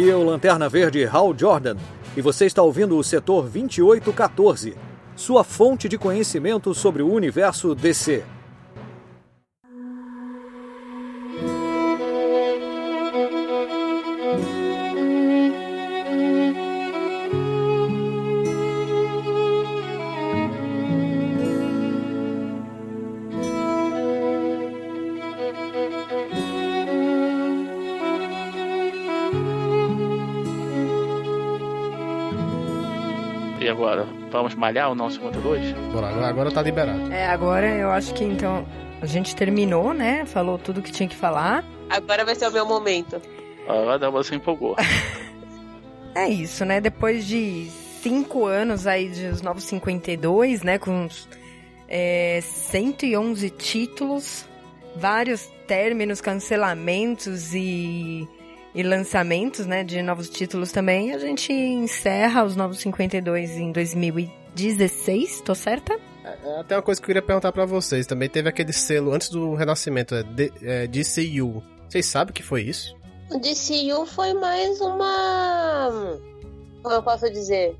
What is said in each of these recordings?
Aqui é o Lanterna Verde Hal Jordan e você está ouvindo o setor 2814, sua fonte de conhecimento sobre o universo DC. Vamos malhar o nosso 52? Bora, agora, agora tá liberado. É, agora eu acho que então a gente terminou, né? Falou tudo que tinha que falar. Agora vai ser o meu momento. Agora você empolgou. é isso, né? Depois de cinco anos aí de os Novos 52, né? Com é, 111 títulos, vários términos, cancelamentos e e lançamentos, né, de novos títulos também, a gente encerra os novos 52 em 2016, tô certa? É, é, até uma coisa que eu queria perguntar para vocês, também teve aquele selo antes do Renascimento, é, D, é DCU. Vocês sabem o que foi isso? O DCU foi mais uma... como eu posso dizer?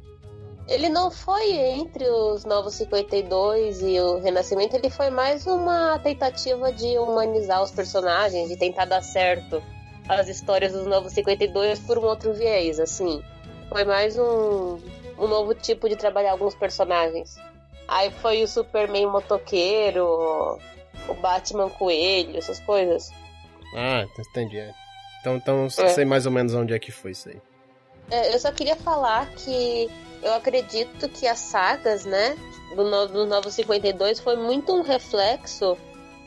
Ele não foi entre os Novos 52 e o Renascimento, ele foi mais uma tentativa de humanizar os personagens, de tentar dar certo as histórias dos Novos 52 por um outro viés, assim. Foi mais um, um novo tipo de trabalhar alguns personagens. Aí foi o Superman motoqueiro, o Batman coelho, essas coisas. Ah, entendi. É. Então, então é. sei mais ou menos onde é que foi isso aí. É, eu só queria falar que eu acredito que as sagas, né, do, no, do Novo 52 foi muito um reflexo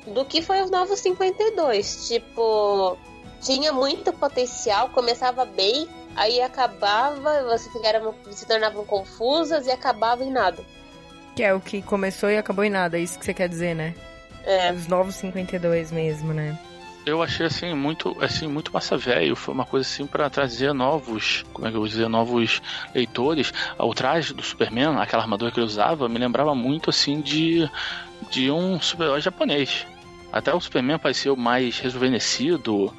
do que foi os Novos 52. Tipo, tinha muito potencial, começava bem, aí acabava, você eram, se tornavam confusas e acabava em nada. Que é o que começou e acabou em nada, é isso que você quer dizer, né? É. Os novos 52 mesmo, né? Eu achei assim muito, assim muito massa velho, foi uma coisa assim para trazer novos, como é que eu vou dizer, novos leitores. O traje do Superman, aquela armadura que ele usava, me lembrava muito assim de de um super-herói japonês. Até o Superman pareceu mais rejuvenescido,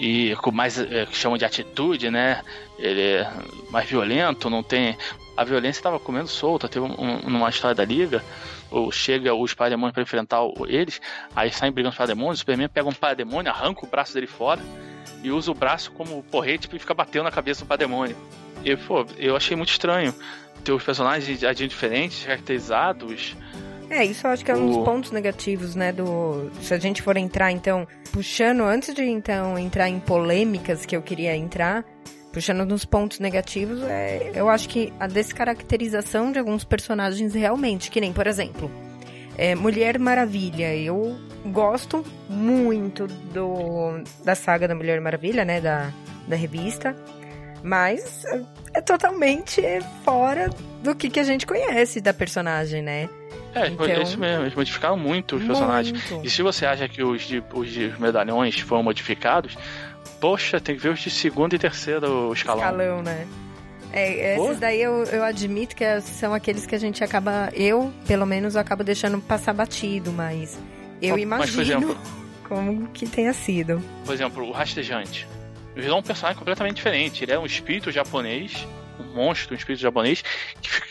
e com mais é, que chamam de atitude, né? Ele é mais violento, não tem. A violência estava comendo solta. Teve um, uma história da Liga, ou chega os Parademônios para enfrentar eles, aí saem brigando os Parademônios, o Superman pega um Parademônio, arranca o braço dele fora e usa o braço como porrete e fica batendo na cabeça do Parademônio. E, pô, eu achei muito estranho ter os personagens agindo diferentes, caracterizados é, isso eu acho que é um dos pontos negativos, né, do... Se a gente for entrar, então, puxando, antes de, então, entrar em polêmicas que eu queria entrar, puxando nos pontos negativos, é, eu acho que a descaracterização de alguns personagens realmente, que nem, por exemplo, é, Mulher Maravilha. Eu gosto muito do, da saga da Mulher Maravilha, né, da, da revista, mas é, é totalmente fora do que, que a gente conhece da personagem, né? É, então, é isso mesmo, eles modificaram muito os personagens. Muito. E se você acha que os, de, os de medalhões foram modificados, poxa, tem que ver os de segundo e terceiro escalão. Escalão, né? É, esses daí eu, eu admito que são aqueles que a gente acaba, eu, pelo menos, eu acabo deixando passar batido, mas eu mas, imagino mas, exemplo, como que tenha sido. Por exemplo, o Rastejante. Virou um personagem completamente diferente. Ele é um espírito japonês um monstro, um espírito japonês,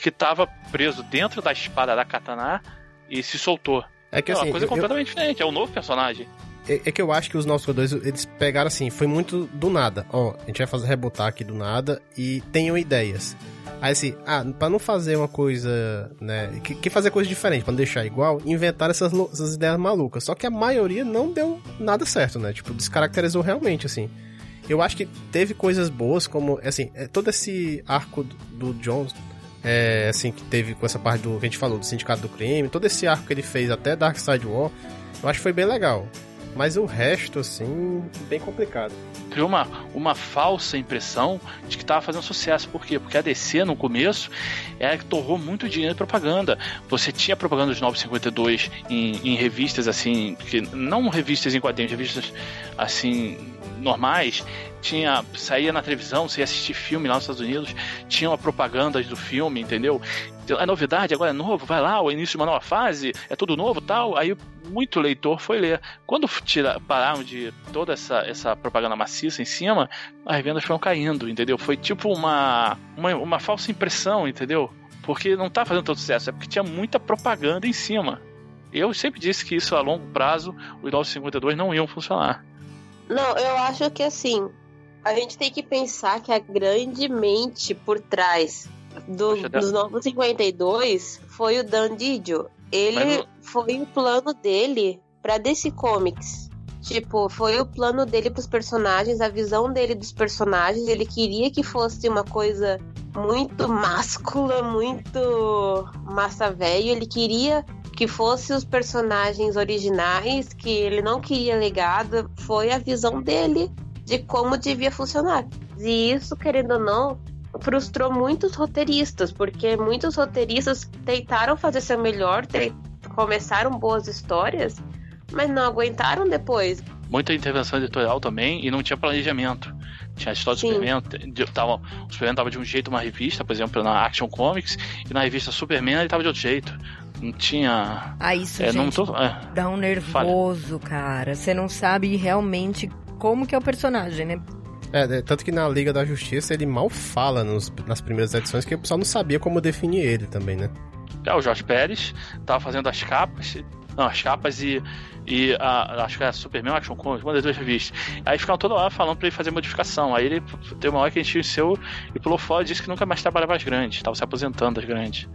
que estava preso dentro da espada da katana e se soltou. É que é assim, uma coisa eu, completamente eu... diferente, é um novo personagem. É, é, que eu acho que os nossos dois eles pegaram assim, foi muito do nada. Ó, a gente vai fazer rebotar aqui do nada e tenham ideias. Aí assim, ah, pra não fazer uma coisa, né, que, que fazer coisa diferente, pra não deixar igual, inventaram essas, essas ideias malucas. Só que a maioria não deu nada certo, né? Tipo, descaracterizou realmente, assim. Eu acho que teve coisas boas, como, assim, é, todo esse arco do, Jones, é, assim, que teve com essa parte do que a gente falou, do Sindicato do Crime, todo esse arco que ele fez até Dark Side War, eu acho que foi bem legal. Mas o resto, assim, bem complicado. Criou uma, uma falsa impressão de que estava fazendo sucesso. Por quê? Porque a DC, no começo, era que torrou muito dinheiro em propaganda. Você tinha propaganda dos 952 em, em revistas, assim, que não revistas em quadrinhos, revistas, assim, normais, tinha saía na televisão, você ia assistir filme lá nos Estados Unidos, tinha uma propaganda do filme, entendeu? é novidade, agora é novo, vai lá, o início de uma nova fase, é tudo novo tal. Aí muito leitor foi ler. Quando tira, pararam de toda essa, essa propaganda maciça em cima, as vendas foram caindo, entendeu? Foi tipo uma, uma, uma falsa impressão, entendeu? Porque não tá fazendo tanto sucesso, é porque tinha muita propaganda em cima. Eu sempre disse que isso a longo prazo, os 952 não iam funcionar. Não, eu acho que assim, a gente tem que pensar que a grande mente por trás do, dos Novos 52 foi o Dan Didio. Ele Mas... foi o plano dele para DC Comics. Tipo, foi o plano dele pros personagens, a visão dele dos personagens. Ele queria que fosse uma coisa muito máscula, muito massa velho. Ele queria que fosse os personagens originais, que ele não queria legado. Foi a visão dele de como devia funcionar. E isso, querendo ou não, frustrou muitos roteiristas, porque muitos roteiristas tentaram fazer seu melhor, começaram boas histórias, mas não aguentaram depois. Muita intervenção editorial também e não tinha planejamento. Tinha a história Sim. do Superman, tava, o Superman tava de um jeito uma revista, por exemplo, na Action Comics, e na revista Superman ele tava de outro jeito. Não tinha. Ah, isso é, gente, tô, é, dá um nervoso, falha. cara. Você não sabe realmente como que é o personagem, né? É, é, tanto que na Liga da Justiça ele mal fala nos, nas primeiras edições, que o pessoal não sabia como definir ele também, né? É, o Jorge Pérez tava fazendo as capas, não, as capas e, e a, acho que é Superman Action Comics, uma das duas revistas. Aí ficavam toda hora falando pra ele fazer modificação. Aí ele teve uma hora que encheu e pulou fora e disse que nunca mais trabalhava as grandes, tava se aposentando das grandes.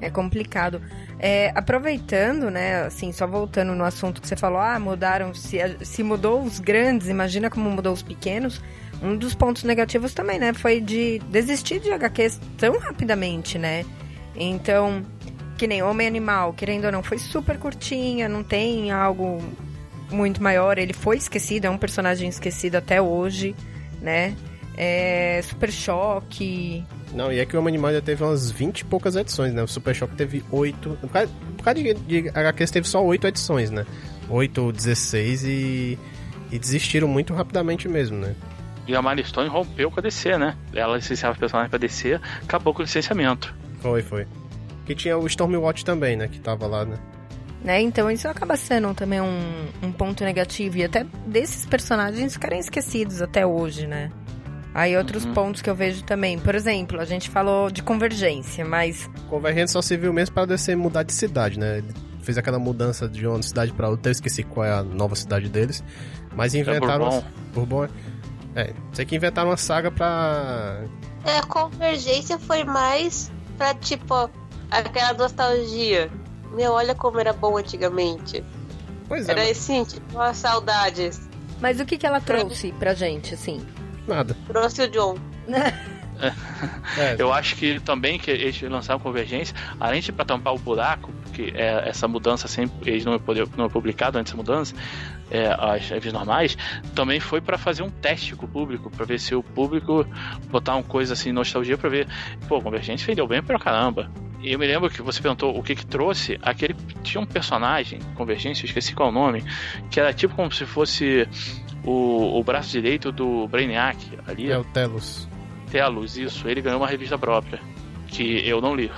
É complicado. É, aproveitando, né, assim, só voltando no assunto que você falou, ah, mudaram, se, se mudou os grandes, imagina como mudou os pequenos. Um dos pontos negativos também, né, foi de desistir de HQs tão rapidamente, né? Então, que nem Homem Animal, querendo ou não, foi super curtinha, não tem algo muito maior. Ele foi esquecido, é um personagem esquecido até hoje, né? É, Super Choque, não, e é que o Homem Animal já teve umas 20 e poucas edições, né? O Super Shock teve 8. Por causa, por causa de, de HQs teve só 8 edições, né? 8 ou 16 e. E desistiram muito rapidamente mesmo, né? E a Milestone rompeu com a DC, né? Ela licenciava personagens pra DC, acabou com o licenciamento. Foi, foi. Que tinha o Stormwatch também, né? Que tava lá, né? Né? Então isso acaba sendo também um, um ponto negativo. E até desses personagens ficarem esquecidos até hoje, né? Aí outros uhum. pontos que eu vejo também. Por exemplo, a gente falou de convergência, mas. Convergência só serviu mesmo para descer mudar de cidade, né? Ele fez aquela mudança de uma cidade para outra, eu esqueci qual é a nova cidade deles. Mas inventaram. É Bourbon. É, sei que inventaram uma saga pra. É, a convergência foi mais pra tipo aquela nostalgia. Meu, olha como era bom antigamente. Pois é. Era mas... assim, tipo, as saudades. Mas o que, que ela trouxe pra gente, assim? Nada. Trouxe o John. É. Eu acho que também que eles lançaram Convergência, além de para tampar o buraco, que é essa mudança sempre eles não é, não é publicado antes da mudança, é, as revistas normais, também foi para fazer um teste com o público, para ver se o público botar uma coisa assim, nostalgia, para ver, pô, Convergência vendeu bem pra caramba. E eu me lembro que você perguntou o que que trouxe, aquele tinha um personagem, Convergência, eu esqueci qual é o nome, que era tipo como se fosse o, o braço direito do Brainiac ali. É o Telos. Telos, isso. Ele ganhou uma revista própria, que eu não li.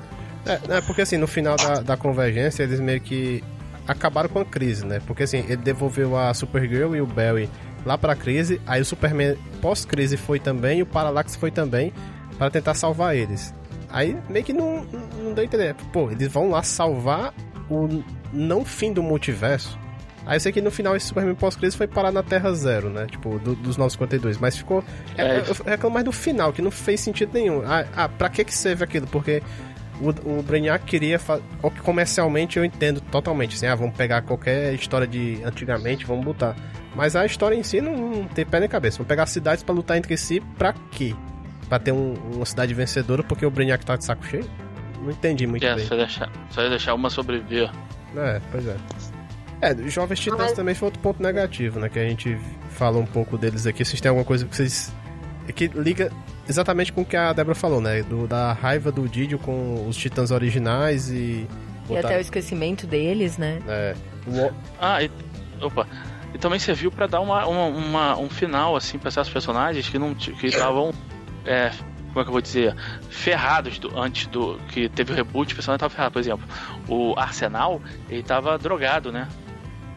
é, é, porque assim, no final da, da convergência, eles meio que acabaram com a crise, né? Porque assim, ele devolveu a Supergirl e o Barry lá pra crise, aí o Superman pós-crise foi também, e o Parallax foi também, para tentar salvar eles. Aí meio que não, não deu entender. Pô, eles vão lá salvar o não fim do multiverso. Aí eu sei que no final esse Superman pós-crise foi parar na Terra Zero, né? Tipo, do, dos 952. Mas ficou. É, é. Eu reclamo mais do final, que não fez sentido nenhum. Ah, ah pra que que serve aquilo? Porque o, o Brainiac queria fazer. Comercialmente eu entendo totalmente. Assim, ah, vamos pegar qualquer história de antigamente, vamos botar. Mas a história em si não, não tem pé nem cabeça. Vamos pegar cidades para lutar entre si pra quê? Pra ter um, uma cidade vencedora porque o Brainiac tá de saco cheio? Não entendi muito é, bem. Só deixar, só deixar uma sobreviver. É, pois é. É, Jovens Titãs Mas... também foi outro ponto negativo, né? Que a gente fala um pouco deles aqui. Vocês têm alguma coisa que vocês. que liga exatamente com o que a Débora falou, né? Do, da raiva do Didio com os Titãs originais e. E até o esquecimento deles, né? É. O... Ah, e. Opa. E também serviu para dar uma, uma, uma, um final, assim, pra esses personagens que não que estavam é, como é que eu vou dizer, ferrados do, antes do que teve o reboot, o personagem tava ferrado, por exemplo, o Arsenal, ele tava drogado, né?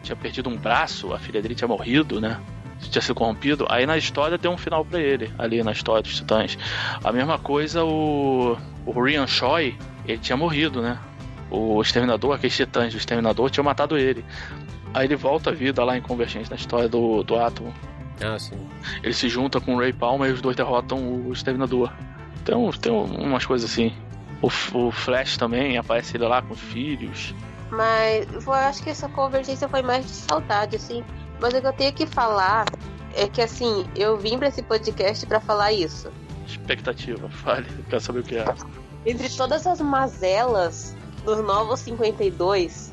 Tinha perdido um braço, a filha dele tinha morrido, né? Tinha sido corrompido. Aí na história tem um final para ele, ali na história dos Titãs. A mesma coisa o o Ryan Choi, ele tinha morrido, né? O Exterminador, aqueles titãs do Exterminador, tinham matado ele. Aí ele volta à vida lá em Convergente na história do, do Átomo. Ah, sim. Ele se junta com o Ray Palmer e os dois derrotam o Exterminador. Então tem umas coisas assim. O, o Flash também aparece ele lá com os filhos. Mas eu acho que essa convergência foi mais de saudade, assim. Mas o que eu tenho que falar é que, assim, eu vim para esse podcast para falar isso. Expectativa, fale, quero saber o que é. Entre todas as mazelas dos Novos 52,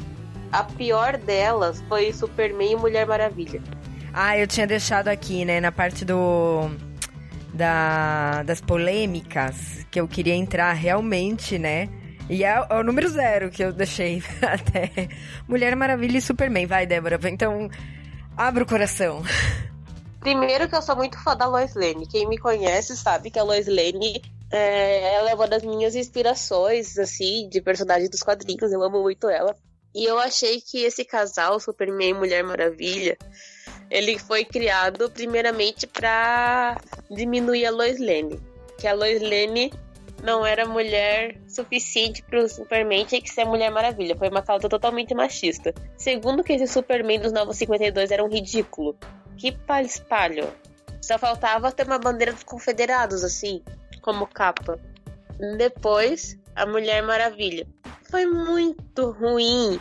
a pior delas foi Superman e Mulher Maravilha. Ah, eu tinha deixado aqui, né, na parte do. Da, das polêmicas, que eu queria entrar realmente, né? E é, é o número zero que eu deixei até. Mulher Maravilha e Superman. Vai, Débora. Então, abre o coração. Primeiro que eu sou muito fã da Lois Lane. Quem me conhece sabe que a Lois Lane é, ela é uma das minhas inspirações, assim, de personagem dos quadrinhos. Eu amo muito ela. E eu achei que esse casal, Superman e Mulher Maravilha, ele foi criado primeiramente para diminuir a Lois Lane. Que a Lois Lane não era mulher suficiente para o Superman, tinha que ser a Mulher Maravilha. Foi uma causa totalmente machista. Segundo que esse Superman dos Novos 52 era um ridículo. Que espalho. Só faltava ter uma bandeira dos confederados, assim, como capa. Depois, a Mulher Maravilha. Foi muito ruim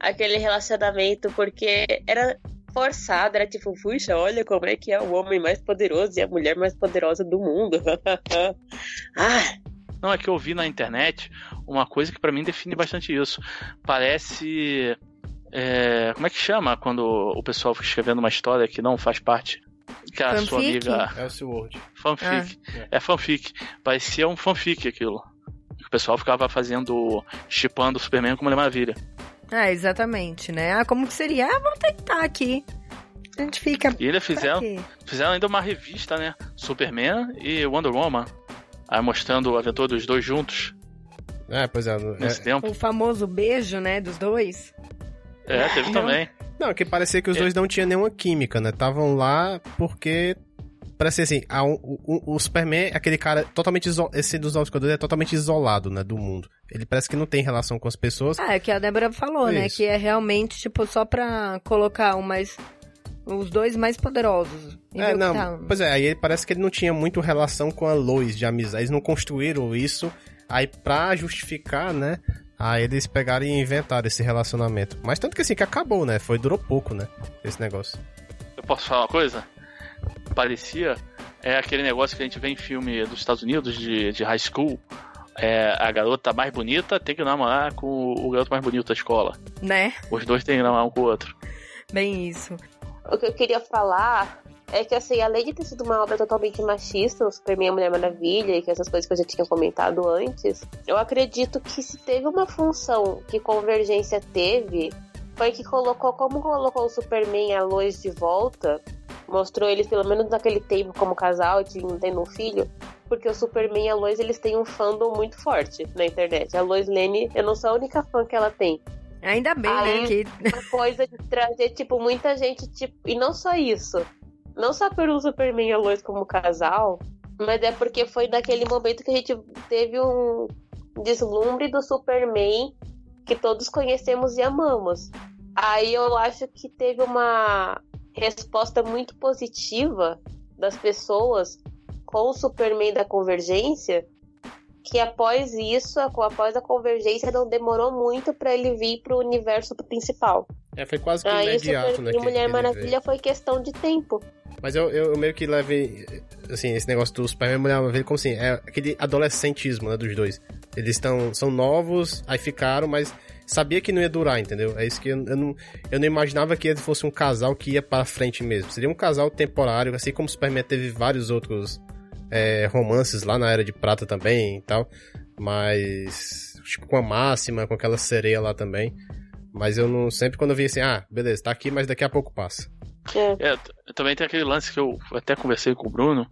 aquele relacionamento, porque era forçado, era tipo, puxa, olha como é que é o homem mais poderoso e a mulher mais poderosa do mundo. ah. Não, é que eu vi na internet uma coisa que para mim define bastante isso. Parece. É, como é que chama quando o pessoal fica escrevendo uma história que não faz parte? Que a fanfic? sua amiga. É o Word. Fanfic. Ah. É fanfic. Parecia um fanfic aquilo. O pessoal ficava fazendo. chipando o Superman com Mulher Maravilha. É, exatamente, né? Ah, como que seria? Ah, vamos tentar aqui. A gente fica. E eles fizeram, fizeram ainda uma revista, né? Superman e Wonder Woman. Aí mostrando a aventura dos dois juntos. É, pois é. Nesse é... tempo. O famoso beijo, né? Dos dois. É, teve não. também. Não, que parecia que os é. dois não tinham nenhuma química, né? Estavam lá porque parece assim, a, o, o, o, Superman é aquele cara totalmente isolado, esse dos Novos é totalmente isolado, né, do mundo. Ele parece que não tem relação com as pessoas. Ah, é que a Débora falou, né, Isso. né, que é realmente, tipo, só pra colocar o mais... Os dois mais poderosos. É, não, tá. pois é, aí parece que ele não tinha muito relação com a Lois de amizade. Eles não construíram isso. Aí pra justificar, né, Aí eles pegaram e inventaram esse relacionamento. Mas tanto que assim, que acabou, né? Foi, durou pouco, né? Esse negócio. Eu posso falar uma coisa? parecia é aquele negócio que a gente vê em filme dos Estados Unidos de, de high school. É, a garota mais bonita tem que namorar com o garoto mais bonito da escola. Né? Os dois têm que namorar um com o outro. Bem isso. O que eu queria falar é que, assim, além de ter sido uma obra totalmente machista, o Superman e a Mulher Maravilha, e que essas coisas que eu já tinha comentado antes, eu acredito que se teve uma função que Convergência teve, foi que colocou, como colocou o Superman e a Lois de volta, mostrou eles pelo menos naquele tempo como casal, tendo um filho, porque o Superman e a Lois eles têm um fandom muito forte na internet. A Lois Lane, eu não sou a única fã que ela tem. Ainda bem, Aí, né? Que... Uma coisa de trazer, tipo, muita gente, tipo. E não só isso. Não só pelo Superman e a Lois como casal, mas é porque foi naquele momento que a gente teve um deslumbre do Superman que todos conhecemos e amamos. Aí eu acho que teve uma resposta muito positiva das pessoas com o Superman da Convergência, que após isso, após a Convergência, não demorou muito para ele vir para o universo principal. É, foi quase que Aí, imediato, né? E Mulher Maravilha foi questão de tempo. Mas eu, eu, meio que leve, assim, esse negócio do Superman e Mulher Maravilha como assim, é aquele adolescentismo, né, dos dois. Eles estão, são novos, aí ficaram, mas sabia que não ia durar, entendeu? É isso que eu, eu, não, eu não imaginava que ele fosse um casal que ia para frente mesmo. Seria um casal temporário, assim como o Superman teve vários outros é, romances lá na Era de Prata também e tal. Mas. Tipo, com a máxima, com aquela sereia lá também. Mas eu não. Sempre quando eu vi assim, ah, beleza, tá aqui, mas daqui a pouco passa. É. é também tem aquele lance que eu até conversei com o Bruno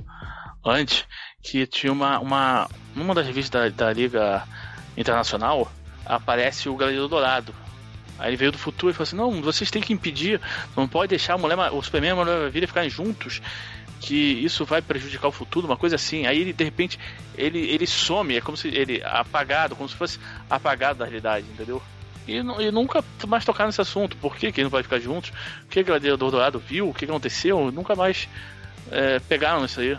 antes, que tinha uma. uma numa das revistas da, da Liga Internacional, aparece o Gladiador Dourado. Aí ele veio do futuro e falou assim: Não, vocês têm que impedir, não pode deixar a mulher, o Superman e a Mulher Maravilha ficarem juntos, que isso vai prejudicar o futuro, uma coisa assim. Aí ele, de repente, ele, ele some, é como se ele apagado, como se fosse apagado da realidade, entendeu? E, e nunca mais tocar nesse assunto. Por que, que ele não vai ficar juntos? O que o Gladiador Dourado viu? O que aconteceu? Nunca mais é, pegaram isso aí.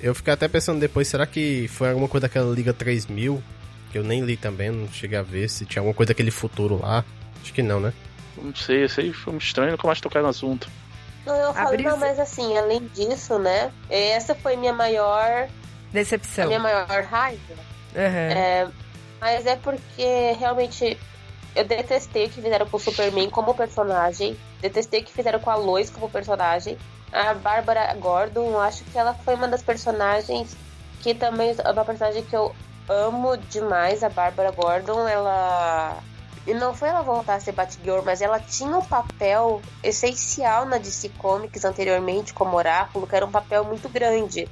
Eu fiquei até pensando depois, será que foi alguma coisa daquela Liga 3000? Que eu nem li também, não cheguei a ver se tinha alguma coisa daquele futuro lá. Acho que não, né? Não sei, isso aí foi muito estranho, nunca mais tocar no assunto. Não, eu falo, não, mas assim, além disso, né? Essa foi minha maior. Decepção. A minha maior raiva. Uhum. É, mas é porque realmente eu detestei o que fizeram com o Superman como personagem. Detestei o que fizeram com a Lois como personagem. A Bárbara Gordon, eu acho que ela foi uma das personagens que também é uma personagem que eu amo demais. A Bárbara Gordon, ela. E não foi ela voltar a ser Batgirl, mas ela tinha um papel essencial na DC Comics anteriormente, como Oráculo, que era um papel muito grande.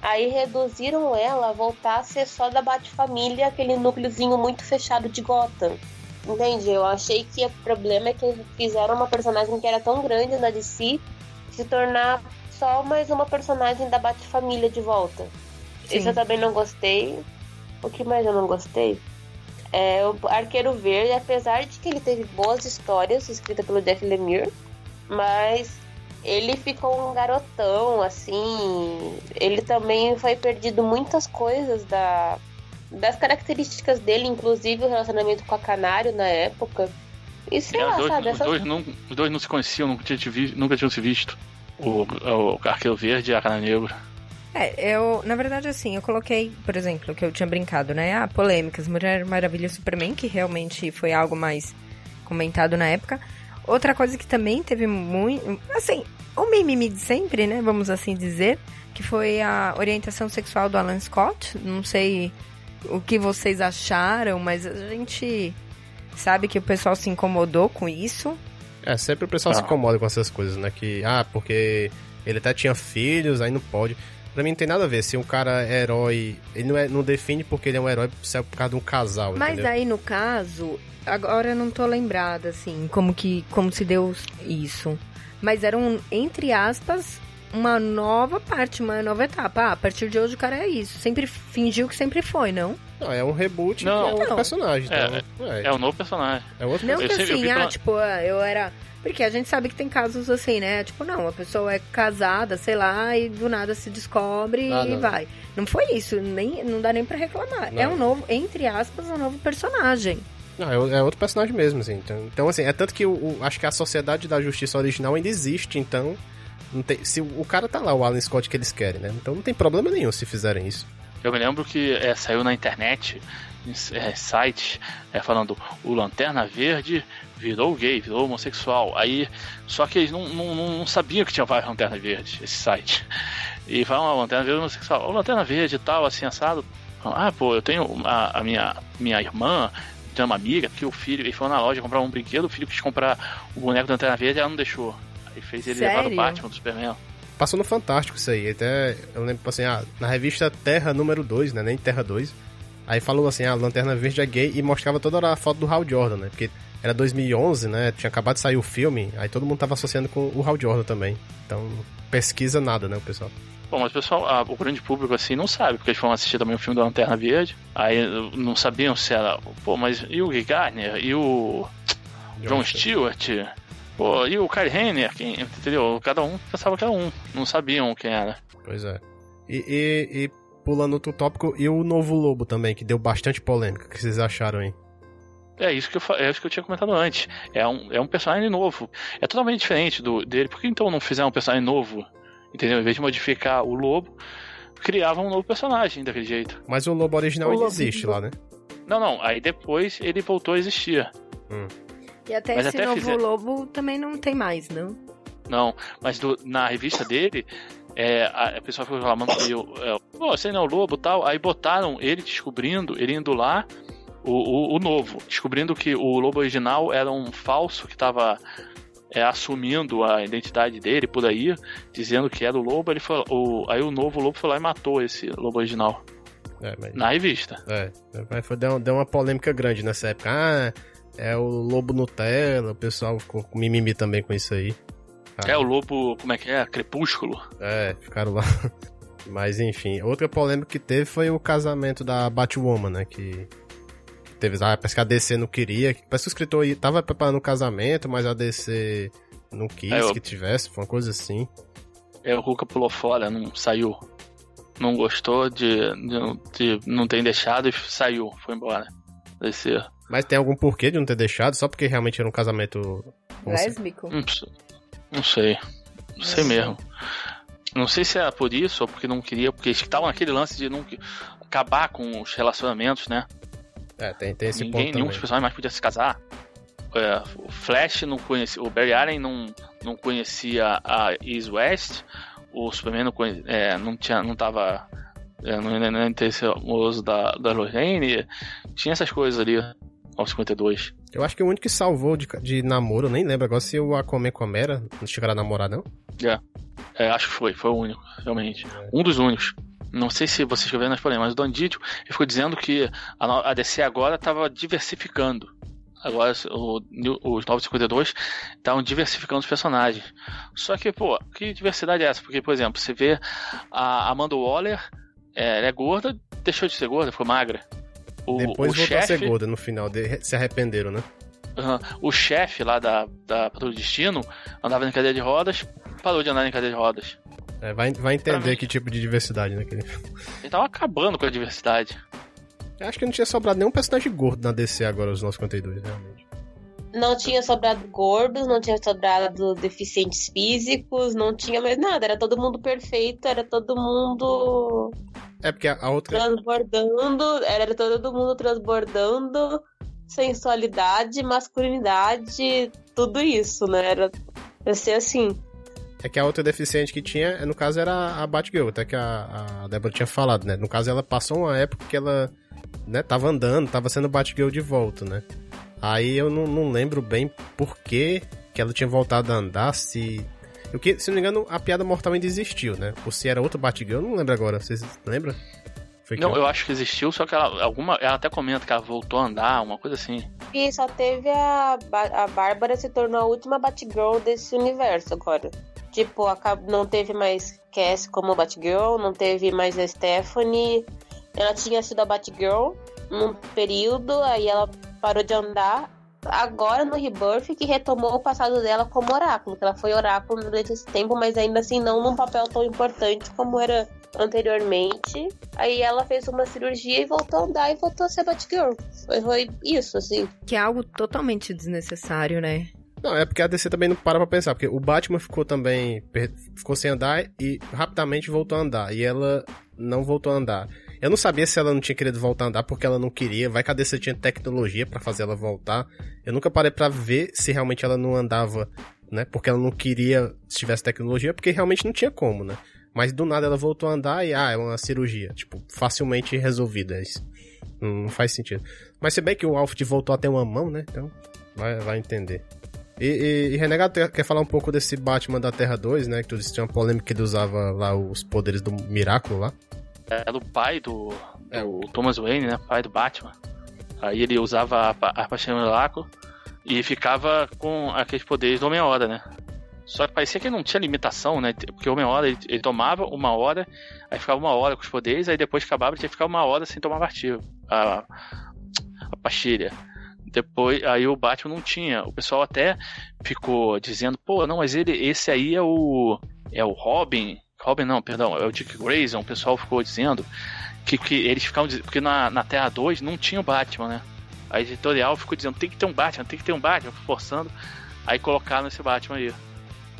Aí reduziram ela a voltar a ser só da Bat-Família, aquele núcleozinho muito fechado de Gotham. Entende? Eu achei que o problema é que fizeram uma personagem que era tão grande na DC se tornar só mais uma personagem da Bat-Família de volta. Sim. Isso eu também não gostei. O que mais eu não gostei? É o Arqueiro Verde, apesar de que ele teve boas histórias escritas pelo Jeff Lemire, mas ele ficou um garotão, assim. Ele também foi perdido muitas coisas da das características dele, inclusive o relacionamento com a Canário na época. E sei é, lá, dois, sabe? Os, dois não, os dois não se conheciam, nunca, tinham, nunca tinham se visto. O, o Arqueiro Verde e a Canário Negro. É, eu, na verdade, assim, eu coloquei, por exemplo, que eu tinha brincado, né? Ah, polêmicas, Mulher Maravilha e Superman, que realmente foi algo mais comentado na época. Outra coisa que também teve muito. Assim, o mimimi de sempre, né? Vamos assim dizer, que foi a orientação sexual do Alan Scott. Não sei o que vocês acharam, mas a gente sabe que o pessoal se incomodou com isso. É, sempre o pessoal ah. se incomoda com essas coisas, né? Que, ah, porque ele até tinha filhos, aí não pode. Pra mim não tem nada a ver. Se um cara é herói, ele não, é, não define porque ele é um herói é por causa de um casal. Mas entendeu? aí, no caso, agora eu não tô lembrada, assim, como que como se deu isso. Mas eram, entre aspas, uma nova parte, uma nova etapa. Ah, a partir de hoje o cara é isso. Sempre fingiu que sempre foi, não? Não, é um reboot não. é outro não. personagem. Então, é, é, é um novo personagem. É outro não personagem. que assim, ah, tipo, ah, eu era... Porque a gente sabe que tem casos assim, né? Tipo, não, a pessoa é casada, sei lá, e do nada se descobre ah, e não. vai. Não foi isso, nem, não dá nem para reclamar. Não. É um novo, entre aspas, um novo personagem. Não, é, é outro personagem mesmo, assim. Então, então assim, é tanto que o, o, acho que a Sociedade da Justiça original ainda existe, então não tem, se o cara tá lá, o Alan Scott que eles querem, né? Então não tem problema nenhum se fizerem isso. Eu me lembro que é, saiu na internet, é, sites, é, falando o Lanterna Verde virou gay, virou homossexual. Aí, só que eles não, não, não sabiam que tinha várias Lanternas Verdes, esse site. E falam, ah, Lanterna Verde é homossexual. O Lanterna Verde e tal, assim, assado. Ah, pô, eu tenho a, a minha, minha irmã, tem uma amiga que o filho, ele foi na loja comprar um brinquedo, o filho quis comprar o boneco da Lanterna Verde e ela não deixou. E fez ele Sério? levar no Batman do Superman. Passou no Fantástico isso aí. Até eu lembro assim, ah, na revista Terra número 2, né? Nem Terra 2. Aí falou assim, a ah, Lanterna Verde é gay e mostrava toda hora a foto do Hal Jordan, né? Porque era 2011, né? Tinha acabado de sair o filme, aí todo mundo tava associando com o Hal Jordan também. Então, pesquisa nada, né, o pessoal. Bom, mas o pessoal, a, o grande público assim não sabe, porque eles foram assistir também o filme da Lanterna Verde. Aí não sabiam se era. Pô, mas e o Guy Gardner? E o. John Stewart? Pô, e o Kyle Henner, quem, entendeu? Cada um pensava que era um, não sabiam quem era. Pois é. E, e, e pulando outro tópico, e o novo Lobo também, que deu bastante polêmica. O que vocês acharam aí? É isso que eu, é isso que eu tinha comentado antes. É um, é um personagem novo. É totalmente diferente do dele. Por que então não fizeram um personagem novo? Entendeu? Em vez de modificar o lobo, criavam um novo personagem daquele jeito. Mas o lobo original o ainda lobo... existe lá, né? Não, não. Aí depois ele voltou a existir. Hum. E até mas esse até novo fizer... lobo também não tem mais, não? Não, mas do, na revista dele, é, a, a pessoa ficou reclamando que eu, é, Pô, você não é o lobo tal. Aí botaram ele descobrindo, ele indo lá, o, o, o, novo, descobrindo que o lobo original era um falso que tava é, assumindo a identidade dele por aí, dizendo que era o lobo, ele foi, o, aí o novo lobo foi lá e matou esse lobo original. É, mas... Na revista. É, mas foi, deu, deu uma polêmica grande nessa época. Ah, é o lobo Nutella, o pessoal ficou com mimimi também com isso aí. Ah, é o lobo, como é que é? Crepúsculo. É, ficaram lá. Mas enfim, outra polêmica que teve foi o casamento da Batwoman, né? Que teve. Ah, parece que a DC não queria. Parece que o escritor tava preparando o casamento, mas a DC não quis é, eu... que tivesse, foi uma coisa assim. É, o Ruka pulou fora, não saiu. Não gostou de, de, de não ter deixado e saiu, foi embora. DC. Mas tem algum porquê de não ter deixado? Só porque realmente era um casamento. Lésbico? Não, não sei. Não sei mesmo. Não sei se era por isso ou porque não queria, porque estavam naquele lance de não acabar com os relacionamentos, né? É, tem, tem esse Ninguém, ponto Nenhum dos personagens mais podia se casar. É, o Flash não conhecia, o Barry Allen não, não conhecia a East West, o Superman não, conhecia, é, não tinha, não tava é, não era interesse da, da Lorraine, tinha essas coisas ali aos 52. Eu acho que o único que salvou de, de namoro, nem lembro agora se o Aquaman com a Mera não chegaram a namorar, não? É. é. acho que foi, foi o único, realmente. É. Um dos únicos. Não sei se vocês escreveram nas mas o Don Didio ficou dizendo que a, a DC agora estava diversificando. Agora o, os 952 estavam diversificando os personagens. Só que, pô, que diversidade é essa? Porque, por exemplo, você vê a Amanda Waller, é, ela é gorda, deixou de ser gorda, ficou magra. O, Depois o voltou chefe, a ser gorda no final, de, se arrependeram, né? o chefe lá da, da Patrulha Destino andava em cadeira de rodas, parou de andar em cadeira de rodas. É, vai, vai entender que tipo de diversidade, né? Ele tava acabando com a diversidade. Eu acho que não tinha sobrado nenhum personagem gordo na DC agora, os 952, realmente. Não tinha sobrado gordos, não tinha sobrado deficientes físicos, não tinha mais nada. Era todo mundo perfeito, era todo mundo. É porque a outra. Transbordando, era todo mundo transbordando sensualidade, masculinidade, tudo isso, né? Era pra ser assim. É que a outra deficiente que tinha, no caso, era a Batgirl, até que a, a Débora tinha falado, né? No caso, ela passou uma época que ela, né, tava andando, tava sendo Batgirl de volta, né? Aí eu não, não lembro bem por que, que ela tinha voltado a andar, se... Eu, que, se não me engano, a piada mortal ainda existiu, né? Ou se era outra Batgirl, eu não lembro agora. Vocês lembram? não, eu acho que existiu, só que ela, alguma, ela até comenta que ela voltou a andar, uma coisa assim. E só teve a, a Bárbara se tornou a última Batgirl desse universo agora. Tipo, não teve mais Cass como Batgirl, não teve mais a Stephanie. Ela tinha sido a Batgirl num período, aí ela parou de andar. Agora no Rebirth que retomou o passado dela como oráculo, que ela foi oráculo durante esse tempo, mas ainda assim não num papel tão importante como era anteriormente. Aí ela fez uma cirurgia e voltou a andar e voltou a ser Batgirl. Foi, foi isso, assim. Que é algo totalmente desnecessário, né? Não, é porque a DC também não para pra pensar, porque o Batman ficou também. ficou sem andar e rapidamente voltou a andar. E ela não voltou a andar. Eu não sabia se ela não tinha querido voltar a andar porque ela não queria. Vai que a DC tinha tecnologia para fazer ela voltar. Eu nunca parei para ver se realmente ela não andava, né? Porque ela não queria se tivesse tecnologia, porque realmente não tinha como, né? Mas do nada ela voltou a andar e, ah, é uma cirurgia. Tipo, facilmente resolvida. Isso não faz sentido. Mas se bem que o Alfred voltou a ter uma mão, né? Então, vai, vai entender. E, e, e, Renegado quer falar um pouco desse Batman da Terra 2, né? Que tu disse que tinha uma polêmica que ele usava lá os poderes do Miraculo lá. É do pai do, é. o Thomas Wayne, né? Pai do Batman. Aí ele usava a, a paixão Miraculo e ficava com aqueles poderes do Homem-Hora, né? Só que parecia que não tinha limitação, né? Porque uma hora ele, ele, tomava uma hora, aí ficava uma hora com os poderes, aí depois acabava, ele tinha que ficar uma hora sem tomar partido, a, a pastilha. Depois, aí o Batman não tinha. O pessoal até ficou dizendo, pô, não, mas ele, esse aí é o é o Robin. Robin não, perdão, é o Dick Grayson. O pessoal ficou dizendo que, que eles ficavam porque na, na Terra 2 não tinha o Batman, né? A editorial ficou dizendo, tem que ter um Batman, tem que ter um Batman, forçando. Aí colocaram esse Batman aí.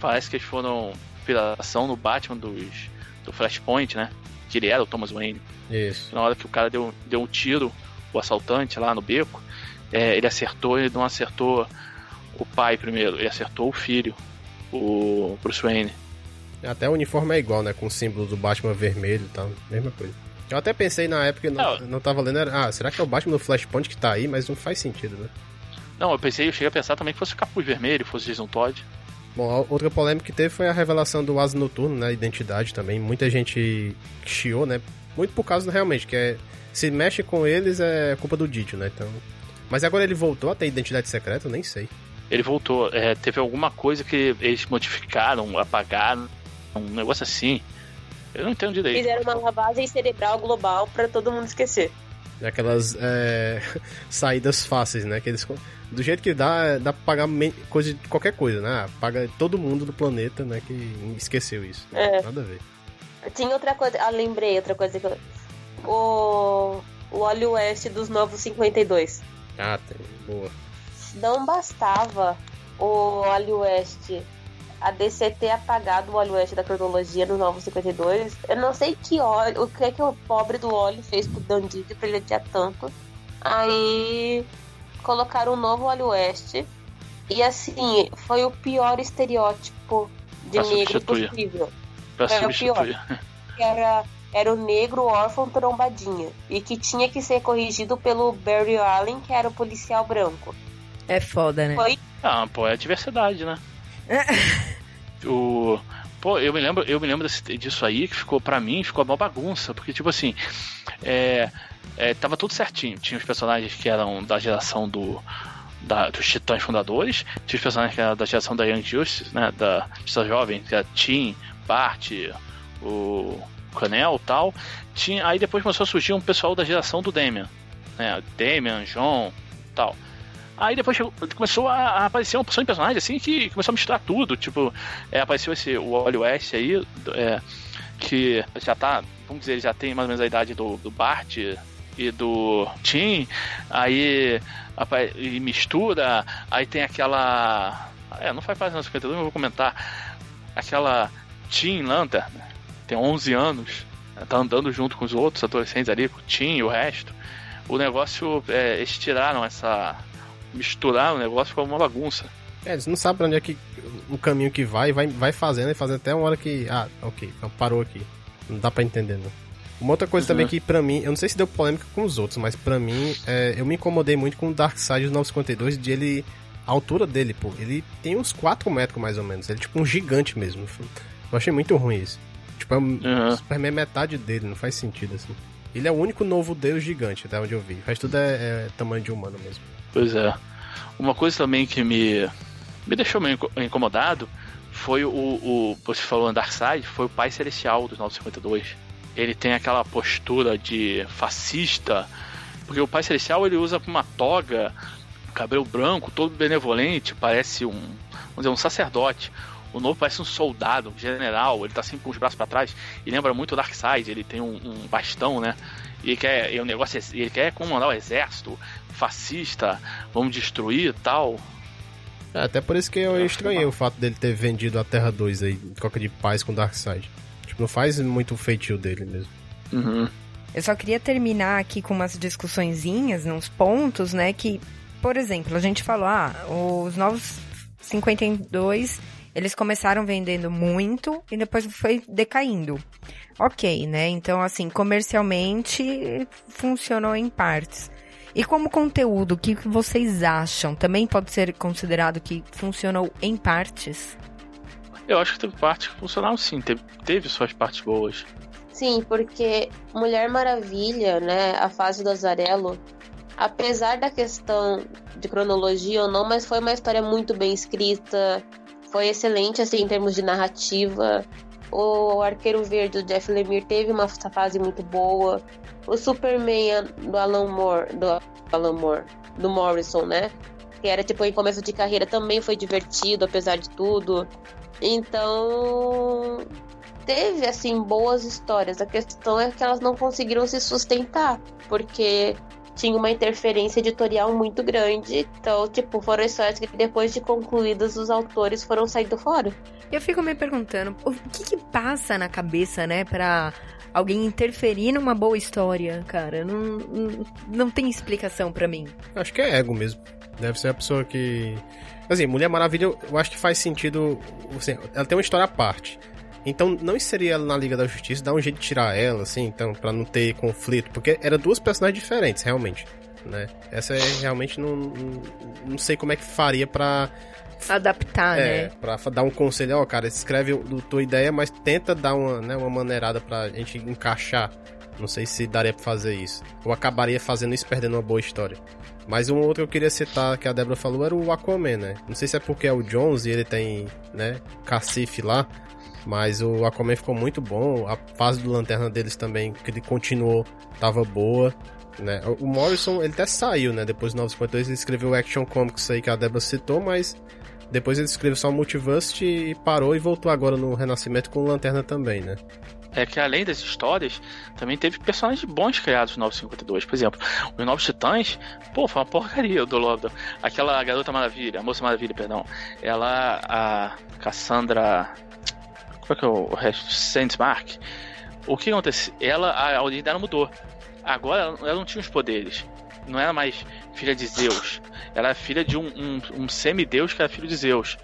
Parece que eles foram inspiração no Batman dos, do Flashpoint, né? Que ele era o Thomas Wayne. Isso. Na hora que o cara deu, deu um tiro, o assaltante lá no beco, é, ele acertou, ele não acertou o pai primeiro, ele acertou o filho, o Bruce Wayne. Até o uniforme é igual, né? Com o símbolo do Batman vermelho e tal, mesma coisa. Eu até pensei na época, não, não, não tava lendo, era, ah, será que é o Batman do Flashpoint que tá aí? Mas não faz sentido, né? Não, eu pensei, eu cheguei a pensar também que fosse o capuz vermelho, fosse Jason Todd. Bom, outra polêmica que teve foi a revelação do Asa Noturno, né? Identidade também. Muita gente chiou, né? Muito por causa, realmente, que é. Se mexe com eles é culpa do Didio, né? Então. Mas agora ele voltou a ter identidade secreta? Eu nem sei. Ele voltou. É, teve alguma coisa que eles modificaram, apagaram, um negócio assim. Eu não entendo direito. Fizeram uma lavagem cerebral global para todo mundo esquecer. Aquelas é, saídas fáceis, né? Que eles, do jeito que dá, dá pra pagar coisa de qualquer coisa, né? Paga todo mundo do planeta, né? Que esqueceu isso. É. Nada a ver. Tinha outra coisa. Ah, lembrei outra coisa que eu... O. O óleo oeste dos novos 52. Ah, tem. Boa. Não bastava o óleo oeste a DC ter apagado o óleo oeste da cronologia no Novo 52. Eu não sei que óleo, o que é que o pobre do óleo fez pro Dandidi pra ele adiar tanto. Aí colocaram um novo óleo oeste. E assim, foi o pior estereótipo de pra negro possível. Pra foi o pior. Era, era o negro órfão trombadinha. E que tinha que ser corrigido pelo Barry Allen, que era o policial branco. É foda, né? Foi... Ah, pô, é a diversidade, né? o pô, eu me lembro, eu me lembro desse, disso aí que ficou para mim, ficou uma bagunça, porque tipo assim, é, é, tava tudo certinho. Tinha os personagens que eram da geração do da, dos Titãs Fundadores, tinha os personagens que eram da geração da Young Justice, né, da Justiça Jovem, que era Tim, Bart, o Canel tal. Tinha, aí depois começou a surgir um pessoal da geração do Damian, né, Damian, John, tal. Aí depois começou a, aparecer uma porção de personagens assim que começou a misturar tudo. Tipo, é, apareceu esse o Wally West aí, é, que já tá, vamos dizer, ele já tem mais ou menos a idade do, do Bart e do Tim. Aí e mistura, aí tem aquela. É, não faz parte da 52, não vou comentar. Aquela Tim Lantern, tem 11 anos, tá andando junto com os outros adolescentes ali, com o Tim e o resto. O negócio, é, eles tiraram essa misturar o negócio foi uma bagunça. É, eles não sabem pra onde é que o caminho que vai, vai, vai fazendo e fazendo até uma hora que. Ah, ok, então parou aqui. Não dá pra entender, não. Uma outra coisa uhum. também que pra mim, eu não sei se deu polêmica com os outros, mas pra mim, é, eu me incomodei muito com o Dark Side do 952 de ele. A altura dele, pô, ele tem uns 4 metros mais ou menos. Ele é tipo um gigante mesmo. Eu achei muito ruim isso. Tipo, é, uhum. Superman é metade dele, não faz sentido assim. Ele é o único novo deus gigante, até onde eu vi. O resto tudo é, é tamanho de humano mesmo. Pois é. Uma coisa também que me, me deixou meio incomodado foi o, o. Você falou no Side foi o Pai Celestial dos 952. Ele tem aquela postura de fascista, porque o Pai Celestial ele usa uma toga, cabelo branco, todo benevolente, parece um, vamos dizer, um sacerdote. O novo parece um soldado, um general, ele tá sempre com os braços para trás e lembra muito o Darkseid, ele tem um, um bastão, né? E quer, e o negócio é, ele quer comandar o exército, fascista, vamos destruir e tal. É, até por isso que eu estranhei o fato dele ter vendido a Terra 2 aí, em troca de paz com Darkseid. Tipo, não faz muito o feitio dele mesmo. Uhum. Eu só queria terminar aqui com umas discussõezinhas, uns pontos, né, que, por exemplo, a gente falou, ah, os novos 52, eles começaram vendendo muito e depois foi decaindo. Ok, né? Então, assim, comercialmente funcionou em partes. E como conteúdo, o que vocês acham? Também pode ser considerado que funcionou em partes? Eu acho que teve partes que funcionaram sim, teve, teve suas partes boas. Sim, porque Mulher Maravilha, né, a fase do Azarelo, apesar da questão de cronologia ou não, mas foi uma história muito bem escrita, foi excelente assim em termos de narrativa. O Arqueiro Verde do Jeff Lemire teve uma fase muito boa. O Superman do Alan Moore, do Alan Moore, do Morrison, né? Que era tipo em começo de carreira também foi divertido, apesar de tudo. Então, teve assim boas histórias. A questão é que elas não conseguiram se sustentar, porque tinha uma interferência editorial muito grande. Então, tipo, foram histórias que depois de concluídas os autores foram saindo fora. Eu fico me perguntando, o que que passa na cabeça, né, pra alguém interferir numa boa história, cara? Não, não, não tem explicação para mim. Acho que é ego mesmo. Deve ser a pessoa que... Assim, Mulher Maravilha, eu acho que faz sentido... Assim, ela tem uma história à parte. Então não seria ela na Liga da Justiça, dar um jeito de tirar ela, assim, então, para não ter conflito, porque eram duas personagens diferentes, realmente, né? Essa é realmente não, não, não sei como é que faria para adaptar, é, né? Pra dar um conselho, ó, cara, escreve a tua ideia, mas tenta dar uma, né, uma maneirada pra gente encaixar. Não sei se daria pra fazer isso. Ou acabaria fazendo isso perdendo uma boa história. Mas um outro que eu queria citar que a Débora falou era o Aquaman, né? Não sei se é porque é o Jones e ele tem, né, cacife lá. Mas o Aquaman ficou muito bom. A fase do Lanterna deles também, que ele continuou, tava boa. Né? O Morrison, ele até saiu, né? Depois do 952 ele escreveu o Action Comics aí que a Débora citou, mas depois ele escreveu só o Multiverse e parou e voltou agora no Renascimento com o Lanterna também, né? é que além das histórias, também teve personagens bons criados no 952. Por exemplo, os Novos Titãs, pô, foi uma porcaria do Lobo. Aquela Garota Maravilha, a Moça Maravilha, perdão. Ela, a Cassandra. É que é o resto? Sandsmark. O que acontece? Ela, a, origem dela mudou. Agora ela não tinha os poderes. Não era mais filha de Zeus. Ela era filha de um, um, um semideus que era filho de Zeus.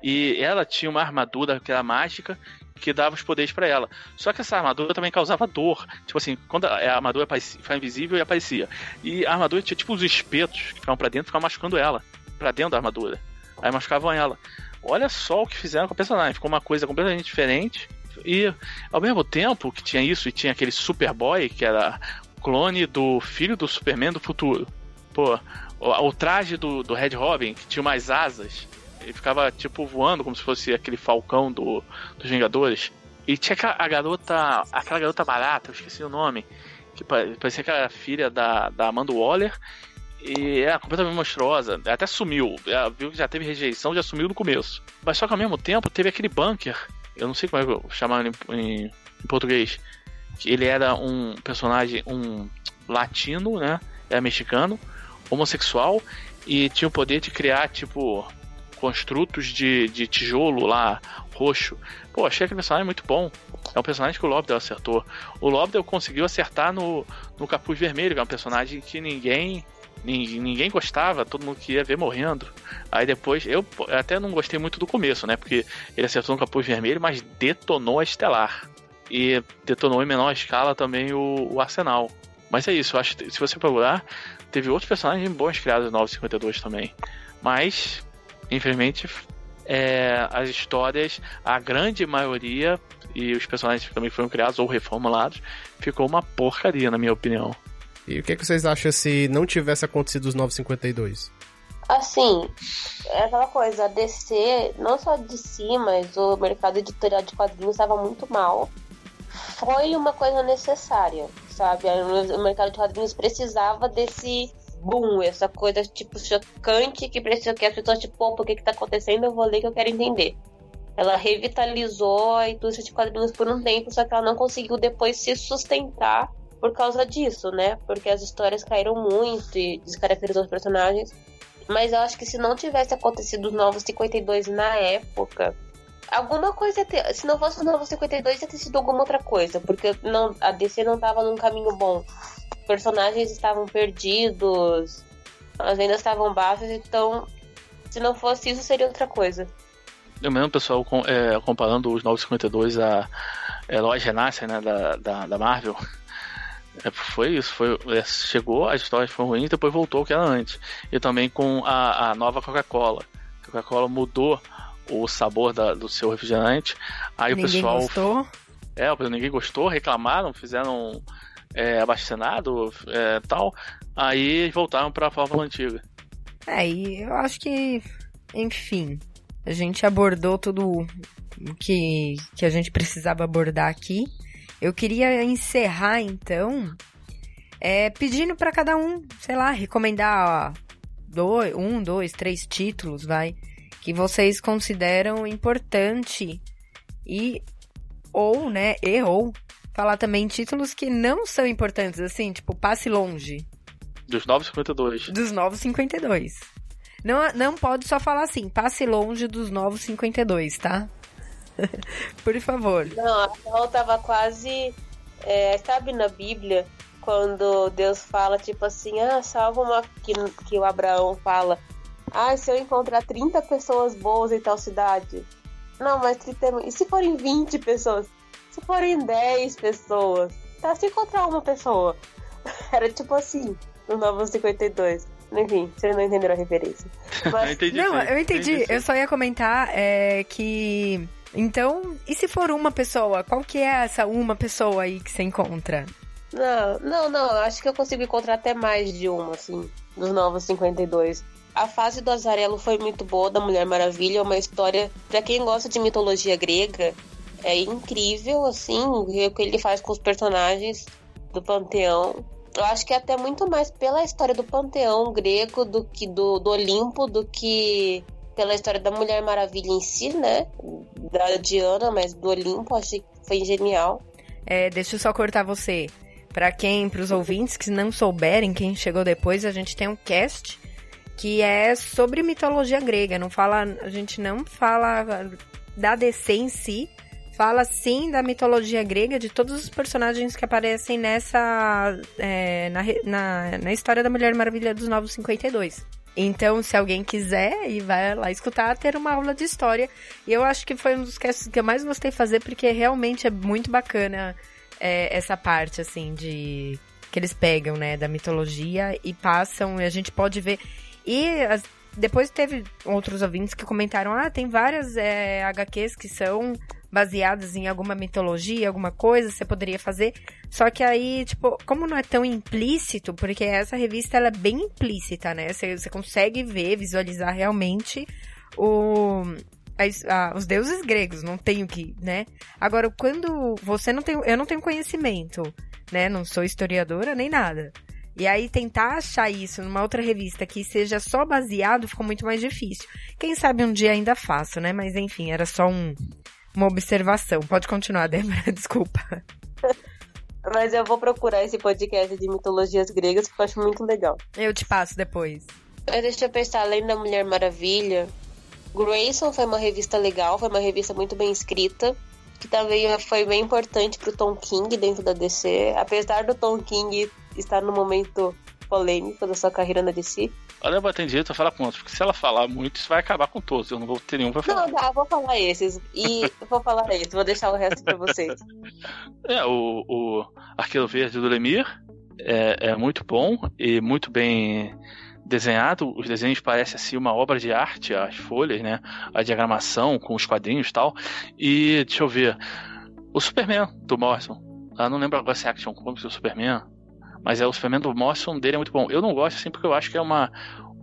E ela tinha uma armadura que era mágica que dava os poderes para ela. Só que essa armadura também causava dor. Tipo assim, quando a armadura ficava invisível e aparecia. E a armadura tinha tipo os espetos que ficavam pra dentro, ficavam machucando ela. Pra dentro da armadura. Aí machucavam ela. Olha só o que fizeram com o personagem. Ficou uma coisa completamente diferente. E ao mesmo tempo que tinha isso e tinha aquele Superboy, que era clone do filho do Superman do futuro. Pô, o, o traje do, do Red Robin, que tinha mais asas, ele ficava, tipo, voando como se fosse aquele falcão do, dos Vingadores. E tinha a garota, aquela garota barata, eu esqueci o nome, que parecia que era filha da, da Amanda Waller. E era completamente monstruosa, até sumiu. Ela viu que já teve rejeição, já sumiu no começo. Mas só que ao mesmo tempo teve aquele bunker, eu não sei como é que eu chamar em, em, em português. Que ele era um personagem, um latino, né? Era mexicano, homossexual, e tinha o poder de criar, tipo, construtos de, de tijolo lá, roxo. Pô, achei aquele personagem muito bom. É um personagem que o Lobdell acertou. O Lobdell conseguiu acertar no, no Capuz Vermelho, que é um personagem que ninguém ninguém, gostava, todo mundo queria ver morrendo. Aí depois, eu até não gostei muito do começo, né? Porque ele acertou no Capuz Vermelho, mas detonou a Estelar. E detonou em menor escala também o, o Arsenal. Mas é isso, acho que se você procurar, teve outros personagens bons criados no 952 também. Mas infelizmente, é, as histórias, a grande maioria, e os personagens também foram criados ou reformulados, ficou uma porcaria, na minha opinião. E o que, é que vocês acham se não tivesse acontecido os 952? Assim, é aquela coisa, a DC, não só de si, mas o mercado editorial de quadrinhos estava muito mal. Foi uma coisa necessária, sabe? O mercado de quadrinhos precisava desse boom, essa coisa tipo chocante que precisa que as pessoas tipo, pô, por que que tá acontecendo? Eu vou ler que eu quero entender. Ela revitalizou a indústria de quadrinhos por um tempo, só que ela não conseguiu depois se sustentar por causa disso, né? Porque as histórias caíram muito e descaracterizou os personagens. Mas eu acho que se não tivesse acontecido os Novos 52 na época, alguma coisa ter, se não fosse os Novos 52 ia ter sido alguma outra coisa, porque não, a DC não tava num caminho bom personagens estavam perdidos, as vendas estavam baixas, então se não fosse isso seria outra coisa. Eu mesmo, pessoal, com, é, comparando os 952 a Heróis Renascem, né, da, da, da Marvel, é, foi isso, foi, é, chegou, as histórias foram ruins, depois voltou o que era antes. E também com a, a nova Coca-Cola. A Coca-Cola mudou o sabor da, do seu refrigerante. Aí ninguém o pessoal. Gostou. É, ninguém gostou, reclamaram, fizeram é, abaixo é, tal, aí voltaram para a fórmula antiga. É, e eu acho que, enfim, a gente abordou tudo o que, que a gente precisava abordar aqui. Eu queria encerrar, então, é, pedindo para cada um, sei lá, recomendar dois, um, dois, três títulos, vai, que vocês consideram importante e ou, né, e ou falar também títulos que não são importantes, assim, tipo, passe longe. Dos 952. Dos 952. Não, não pode só falar assim, passe longe dos 952, tá? Por favor. Não, a Paul tava quase. É, sabe na Bíblia, quando Deus fala, tipo assim, ah, salva uma. Que, que o Abraão fala, ah, se eu encontrar 30 pessoas boas em tal cidade. Não, mas 30. E se forem 20 pessoas? se forem 10 pessoas, tá? Se encontrar uma pessoa. Era tipo assim, no Novo 52. Enfim, vocês não entenderam a referência. Mas... entendi, não, eu entendi. entendi eu só ia comentar é, que. Então, e se for uma pessoa? Qual que é essa uma pessoa aí que você encontra? Não, não, não. Acho que eu consigo encontrar até mais de uma, assim, dos Novos 52. A fase do Azarelo foi muito boa, da Mulher Maravilha. É uma história, para quem gosta de mitologia grega, é incrível, assim, o que ele faz com os personagens do panteão. Eu acho que é até muito mais pela história do panteão grego do que do, do Olimpo, do que pela história da Mulher Maravilha em si, né? Da Diana, mas do Olimpo, achei que foi genial. É, deixa eu só cortar você. Para quem, para os ouvintes que não souberem, quem chegou depois, a gente tem um cast que é sobre mitologia grega. Não fala, a gente não fala da DC em si, fala sim da mitologia grega, de todos os personagens que aparecem nessa. É, na, na, na história da Mulher Maravilha dos Novos 52. Então, se alguém quiser e vai lá escutar, ter uma aula de história. E eu acho que foi um dos casts que eu mais gostei de fazer, porque realmente é muito bacana é, essa parte, assim, de. que eles pegam, né, da mitologia e passam, e a gente pode ver. E as, depois teve outros ouvintes que comentaram: ah, tem várias é, HQs que são baseadas em alguma mitologia, alguma coisa, você poderia fazer. Só que aí, tipo, como não é tão implícito, porque essa revista ela é bem implícita, né? Você, você consegue ver, visualizar realmente o, a, a, os deuses gregos, não tenho que, né? Agora, quando você não tem, eu não tenho conhecimento, né? Não sou historiadora nem nada. E aí tentar achar isso numa outra revista que seja só baseado ficou muito mais difícil. Quem sabe um dia ainda faço, né? Mas enfim, era só um, uma observação. Pode continuar, Débora, desculpa. Mas eu vou procurar esse podcast de mitologias gregas porque eu acho muito legal. Eu te passo depois. Deixa eu pensar, além da Mulher Maravilha, Grayson foi uma revista legal, foi uma revista muito bem escrita, que também foi bem importante pro Tom King dentro da DC. Apesar do Tom King estar no momento polêmico da sua carreira na DC, a Débora tem direito a falar quantos, porque se ela falar muito, isso vai acabar com todos. Eu não vou ter nenhum pra falar. Não, tá, vou falar esses. E vou falar esses, vou deixar o resto pra vocês. É, o, o Arqueiro Verde do Lemir é, é muito bom e muito bem desenhado, os desenhos parecem assim uma obra de arte, as folhas, né? A diagramação com os quadrinhos e tal. E deixa eu ver. O Superman do Morrison. Eu não lembro agora se é Action Comics do Superman. Mas é o Superman do Morrison dele é muito bom. Eu não gosto assim porque eu acho que é uma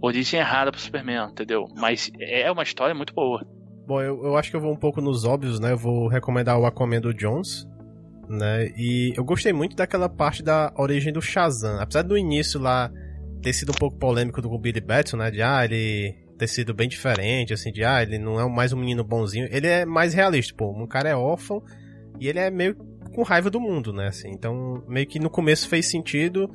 origem errada pro Superman, entendeu? Mas é uma história muito boa. Bom, eu, eu acho que eu vou um pouco nos óbvios, né? Eu vou recomendar o Aquaman do Jones, né? E eu gostei muito daquela parte da origem do Shazam. Apesar do início lá ter sido um pouco polêmico do Billy Batson, né? De, ah, ele ter sido bem diferente, assim, de, ah, ele não é mais um menino bonzinho. Ele é mais realista, pô. Um cara é órfão e ele é meio com raiva do mundo, né? Assim, então, meio que no começo fez sentido,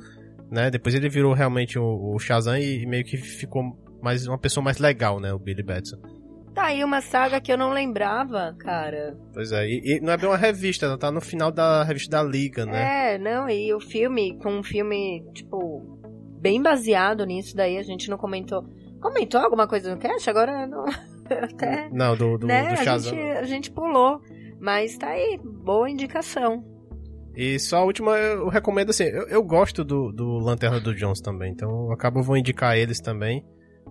né? Depois ele virou realmente o, o Shazam e, meio que ficou mais uma pessoa mais legal, né? O Billy Batson. Tá aí uma saga que eu não lembrava, cara. Pois é, e, e não é bem uma revista, ela tá no final da revista da Liga, né? É, não, e o filme, com um filme, tipo, bem baseado nisso daí, a gente não comentou. Comentou alguma coisa no cast? Agora não. Até, não, do, do, né? do Shazam. A gente, a gente pulou. Mas tá aí, boa indicação. E só a última, eu recomendo assim, eu, eu gosto do, do Lanterna do Jones também, então eu acabo vou indicar eles também,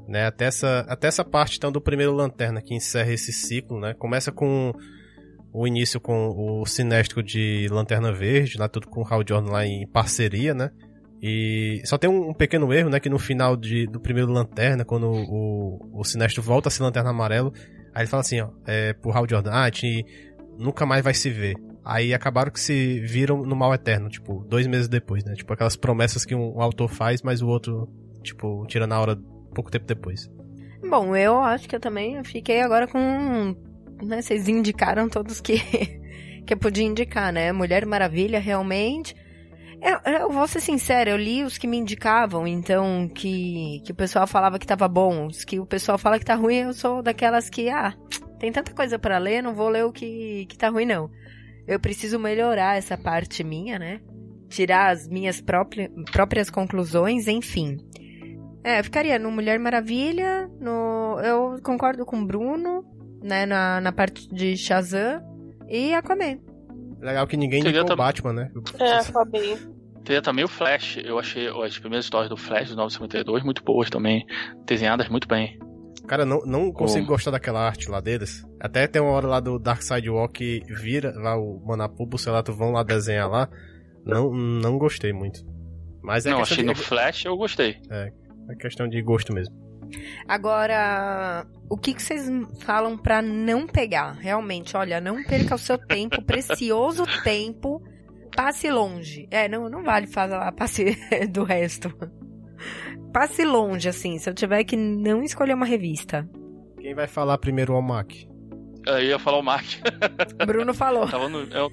né? Até essa, até essa parte então do primeiro Lanterna que encerra esse ciclo, né? Começa com o início com o Sinestro de Lanterna Verde, lá tudo com o Hal Jordan lá em parceria, né? E só tem um, pequeno erro, né? Que no final de, do primeiro Lanterna, quando o, o, Sinestro volta a ser Lanterna Amarelo, aí ele fala assim, ó, é, pro Hal Jordan, ah, te, nunca mais vai se ver. Aí acabaram que se viram no mal eterno, tipo, dois meses depois, né? Tipo, aquelas promessas que um, autor faz, mas o outro, tipo, tira na hora pouco tempo depois. Bom, eu acho que eu também fiquei agora com. Né, vocês indicaram todos que, que eu podia indicar, né? Mulher Maravilha, realmente. Eu, eu, vou ser sincera, eu li os que me indicavam, então, que, que o pessoal falava que tava bom. Os que o pessoal fala que tá ruim, eu sou daquelas que, ah, tem tanta coisa para ler, não vou ler o que, que tá ruim, não. Eu preciso melhorar essa parte minha, né? Tirar as minhas próprias, próprias conclusões, enfim. É, ficaria no Mulher Maravilha, no. Eu concordo com o Bruno, né? Na, na parte de Shazam e Aquaman. Legal que ninguém indicou o Batman, né? É, Aquaman. Teria também o Flash. Eu achei as primeiras histórias do Flash, do 952, muito boas também. Desenhadas muito bem. Cara, não, não consigo Como? gostar daquela arte lá deles. Até tem uma hora lá do Dark Sidewalk vira lá o Manapubo, sei lá, tu vão lá desenhar lá. Não, não gostei muito. Mas é não, achei de... no Flash eu gostei. É, é questão de gosto mesmo. Agora, o que, que vocês falam para não pegar? Realmente, olha, não perca o seu tempo, precioso tempo, passe longe. É, não, não vale falar passe do resto. Passe longe, assim, se eu tiver que não escolher uma revista. Quem vai falar primeiro o Mac? Eu ia falar o Mac. Bruno falou. tava, no, eu,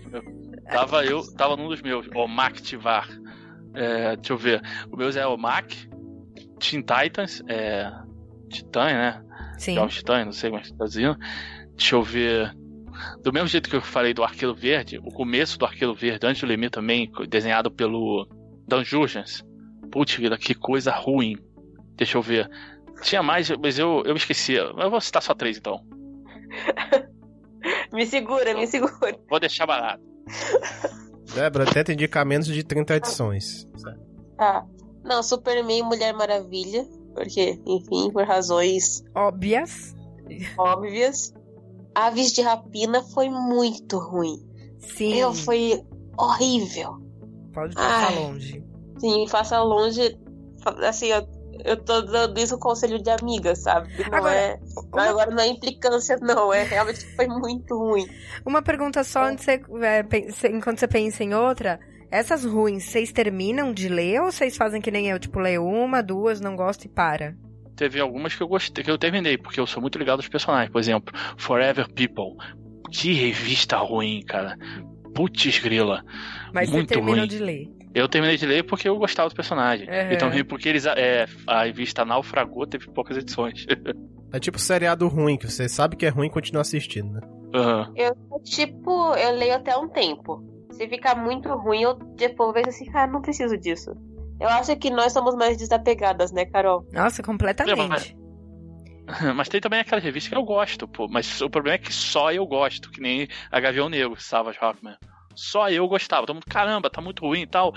tava eu, tava num dos meus, o Mac Tivar. É, deixa eu ver. O meu é o Mac, Teen Titans, é, Titã, né? Sim. Jogos Titã, não sei como é que tá dizendo. Deixa eu ver. Do mesmo jeito que eu falei do Arqueiro Verde, o começo do Arqueiro Verde, antes do Lemir também, desenhado pelo Dan Jurgens. Putz, que coisa ruim. Deixa eu ver. Tinha mais, mas eu, eu esqueci. Eu vou citar só três então. me segura, me segura. Vou deixar barato. Débora, tenta indicar menos de 30 edições. Tá. Não, Superman e Mulher Maravilha. Porque, enfim, por razões óbvias. Óbvias. Aves de Rapina foi muito ruim. Sim. Eu, foi horrível. Pode passar Ai, longe. Sim, faça longe. Assim, eu, eu tô dando isso conselho de amiga, sabe? Não agora, é. Uma... Agora não é implicância, não. É realmente foi muito ruim. Uma pergunta só é. antes você, é, enquanto você pensa em outra. Essas ruins, vocês terminam de ler ou vocês fazem que nem eu, tipo, leio uma, duas, não gosto e para? Teve algumas que eu gostei, que eu terminei, porque eu sou muito ligado aos personagens. Por exemplo, Forever People. Que revista ruim, cara. Putz grila. Mas muito você terminou ruim. de ler. Eu terminei de ler porque eu gostava dos personagens. Uhum. E também porque eles, é, a revista naufragou, teve poucas edições. é tipo seriado ruim, que você sabe que é ruim e continua assistindo, né? Uhum. Eu, tipo, eu leio até um tempo. Se ficar muito ruim, eu depois vejo assim, cara, não preciso disso. Eu acho que nós somos mais desapegadas, né, Carol? Nossa, completamente. Mas tem também aquela revista que eu gosto, pô. Mas o problema é que só eu gosto, que nem a Gavião Negro, Savage Rockman. Só eu gostava. Todo mundo, caramba, tá muito ruim e tal.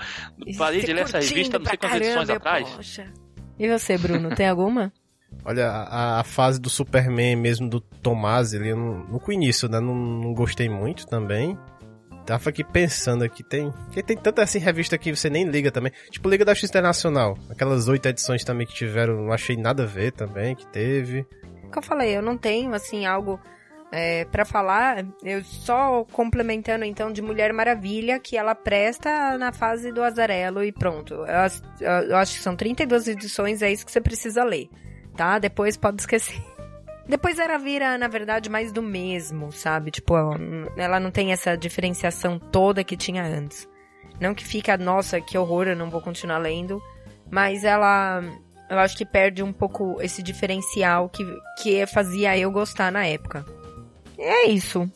Parei de ler essa revista não sei quantas edições atrás. Poxa. E você, Bruno, tem alguma? Olha, a, a, fase do Superman mesmo, do Tomás, ele no, no início, né? Não, não gostei muito também. Tava aqui pensando aqui, tem. Que tem tanta assim revista que você nem liga também. Tipo Liga da X Internacional. Aquelas oito edições também que tiveram, não achei nada a ver também, que teve. Como eu falei, eu não tenho assim algo é, para falar. Eu só complementando então de Mulher Maravilha, que ela presta na fase do Azarelo e pronto. Eu, eu acho que são 32 edições, é isso que você precisa ler. Tá? Depois pode esquecer. Depois ela vira, na verdade, mais do mesmo, sabe? Tipo, ela não tem essa diferenciação toda que tinha antes. Não que fica, nossa, que horror, eu não vou continuar lendo. Mas ela. Eu acho que perde um pouco esse diferencial que, que fazia eu gostar na época. E é isso.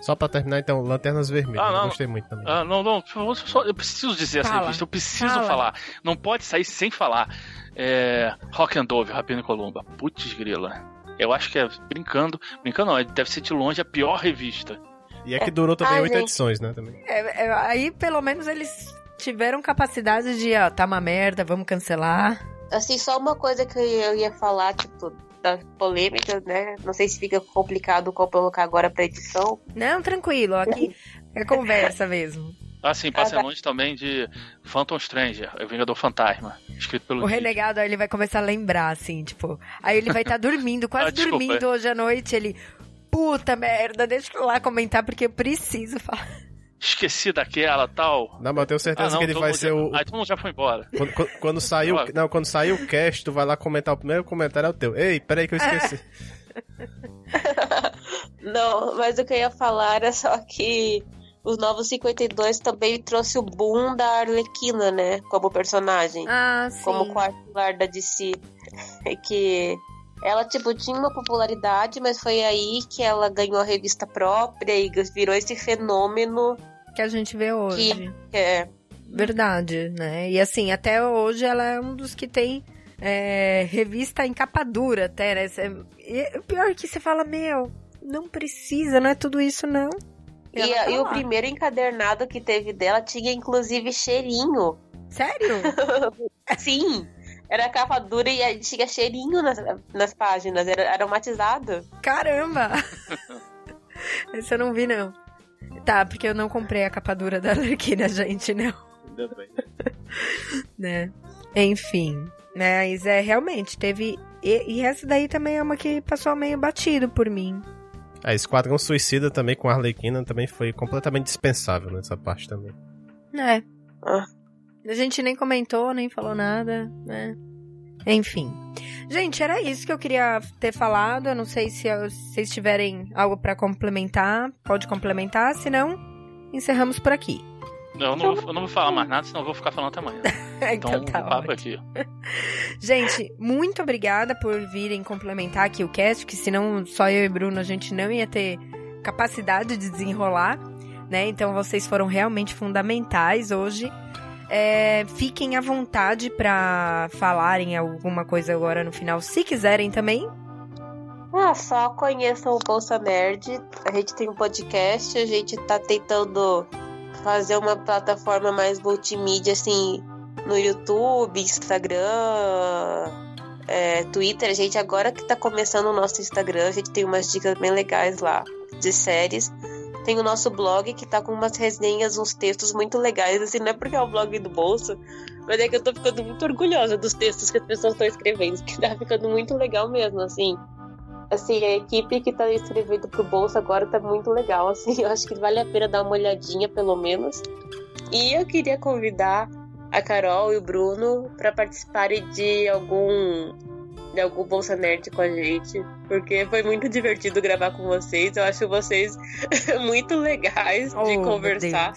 Só pra terminar, então, Lanternas Vermelhas. Ah, não, eu gostei muito também. Ah, não, não, só, eu preciso dizer Fala. essa revista, eu preciso Fala. falar. Não pode sair sem falar. É, Rock and Dove, Rapino Columba. Putz grila. Eu acho que é brincando. Brincando não, deve ser de longe a pior revista. E é que durou também oito edições, né? Também. É, é, aí pelo menos eles tiveram capacidade de, ó, tá uma merda, vamos cancelar. Assim, só uma coisa que eu ia falar, tipo, da polêmica, né? Não sei se fica complicado colocar agora pra edição. Não, tranquilo, aqui é conversa mesmo. Ah, sim, passa ah, tá. longe também de Phantom Stranger, o Vingador Fantasma, escrito pelo. O Renegado, aí ele vai começar a lembrar, assim, tipo. Aí ele vai estar tá dormindo, quase ah, dormindo hoje à noite. Ele, puta merda, deixa eu lá comentar porque eu preciso falar. Esqueci daquela tal. Não, mas eu tenho certeza ah, não, que ele vai ser o. Ah, todo mundo já foi embora. Quando, quando, quando saiu. não, quando saiu o cast, tu vai lá comentar o primeiro comentário é o teu. Ei, peraí que eu esqueci. não, mas o que eu ia falar era só que os Novos 52 também trouxe o boom da Arlequina, né? Como personagem. Ah, sim. Como quarto lar da DC. que ela, tipo, tinha uma popularidade, mas foi aí que ela ganhou a revista própria e virou esse fenômeno. Que a gente vê hoje. Que é. Verdade, né? E assim, até hoje ela é um dos que tem é, revista em capa dura, até, né? E o pior é que você fala, meu, não precisa, não é tudo isso, não. E, e, e o primeiro encadernado que teve dela tinha inclusive cheirinho. Sério? Sim. Era capa dura e tinha cheirinho nas, nas páginas, era aromatizado. Caramba! Esse eu não vi, não. Tá, porque eu não comprei a capa dura da Arlequina, gente, não. Ainda bem. né? Enfim. Mas é, realmente, teve. E, e essa daí também é uma que passou meio batido por mim. A Esquadrão Suicida também com a Arlequina também foi completamente dispensável nessa parte também. É. Ah. A gente nem comentou, nem falou nada, né? Enfim. Gente, era isso que eu queria ter falado. Eu não sei se vocês tiverem algo para complementar. Pode complementar, senão encerramos por aqui. Não, eu não, vou, eu não vou falar mais nada, senão eu vou ficar falando até amanhã. então, então tá papo aqui. gente, muito obrigada por virem complementar aqui o cast, que senão só eu e Bruno a gente não ia ter capacidade de desenrolar, né? Então vocês foram realmente fundamentais hoje. É, fiquem à vontade para falarem alguma coisa agora no final, se quiserem também. Ah, só conheçam o Bolsa Nerd. A gente tem um podcast, a gente tá tentando fazer uma plataforma mais multimídia, assim, no YouTube, Instagram, é, Twitter. A gente agora que tá começando o nosso Instagram, a gente tem umas dicas bem legais lá de séries. Tem o nosso blog que tá com umas resenhas, uns textos muito legais, assim, não é porque é o blog do bolso, mas é que eu tô ficando muito orgulhosa dos textos que as pessoas estão escrevendo, que tá ficando muito legal mesmo, assim. Assim, a equipe que tá escrevendo pro bolso agora tá muito legal, assim, eu acho que vale a pena dar uma olhadinha, pelo menos. E eu queria convidar a Carol e o Bruno para participarem de algum de algum Bolsa Nerd com a gente, porque foi muito divertido gravar com vocês. Eu acho vocês muito legais de oh, conversar.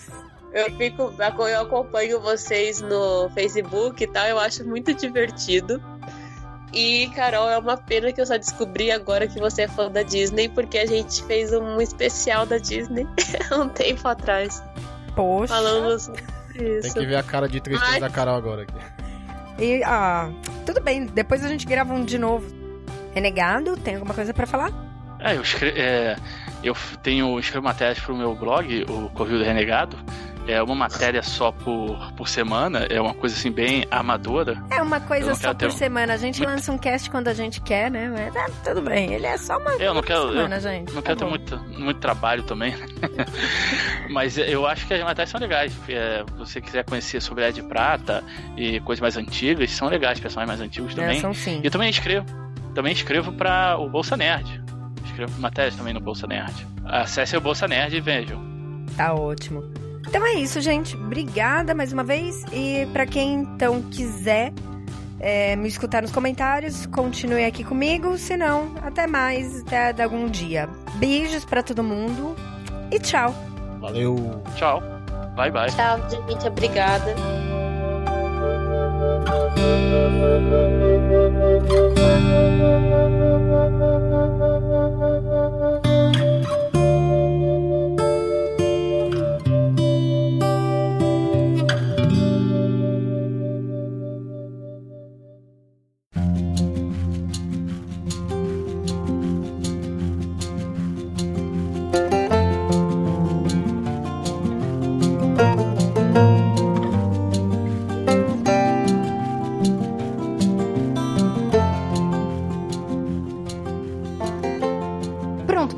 Eu fico, eu acompanho vocês no Facebook e tal, eu acho muito divertido. E, Carol, é uma pena que eu só descobri agora que você é fã da Disney, porque a gente fez um especial da Disney um tempo atrás. Poxa. Falamos isso. Tem que ver a cara de tristeza Mas... da Carol agora aqui. E, ah, tudo bem, depois a gente grava um de novo. Renegado, tem alguma coisa para falar? É, eu, escre é, eu tenho escrevo matérias pro meu blog, o Covil do Renegado. É uma matéria só por, por semana, é uma coisa assim bem amadora. É uma coisa só por semana. A gente muito... lança um cast quando a gente quer, né? Mas é, tudo bem, ele é só uma eu não quero, semana, eu gente. Não tá quero bom. ter muito, muito trabalho também. Mas eu acho que as matérias são legais. É, se você quiser conhecer sobre a Ed Prata e coisas mais antigas, são legais, personagens mais antigos também. É, são sim. E eu também escrevo. Também escrevo para o Bolsa Nerd. Escrevo matérias também no Bolsa Nerd. Acesse o Bolsa Nerd e vejam. Tá ótimo. Então é isso, gente. Obrigada mais uma vez. E para quem então quiser é, me escutar nos comentários, continue aqui comigo. Se não, até mais, até algum dia. Beijos para todo mundo e tchau. Valeu. Tchau. Bye, bye. Tchau, gente. Obrigada.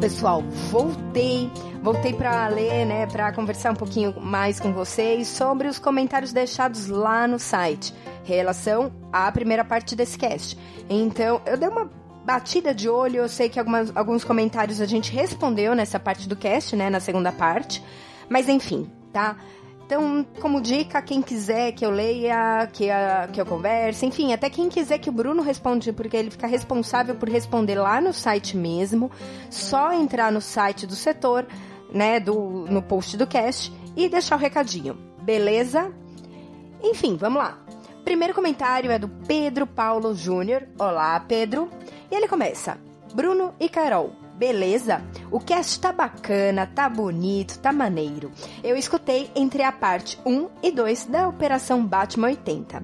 Pessoal, voltei. Voltei para ler, né, para conversar um pouquinho mais com vocês sobre os comentários deixados lá no site, relação à primeira parte desse cast. Então, eu dei uma batida de olho, eu sei que algumas, alguns comentários a gente respondeu nessa parte do cast, né, na segunda parte, mas enfim, tá? Então, como dica, quem quiser que eu leia, que, a, que eu converse, enfim, até quem quiser que o Bruno responde, porque ele fica responsável por responder lá no site mesmo, só entrar no site do setor, né, do, no post do cast e deixar o recadinho, beleza? Enfim, vamos lá. Primeiro comentário é do Pedro Paulo Júnior. Olá, Pedro. E ele começa: Bruno e Carol, beleza? O cast tá bacana, tá bonito, tá maneiro. Eu escutei entre a parte 1 e 2 da Operação Batman 80.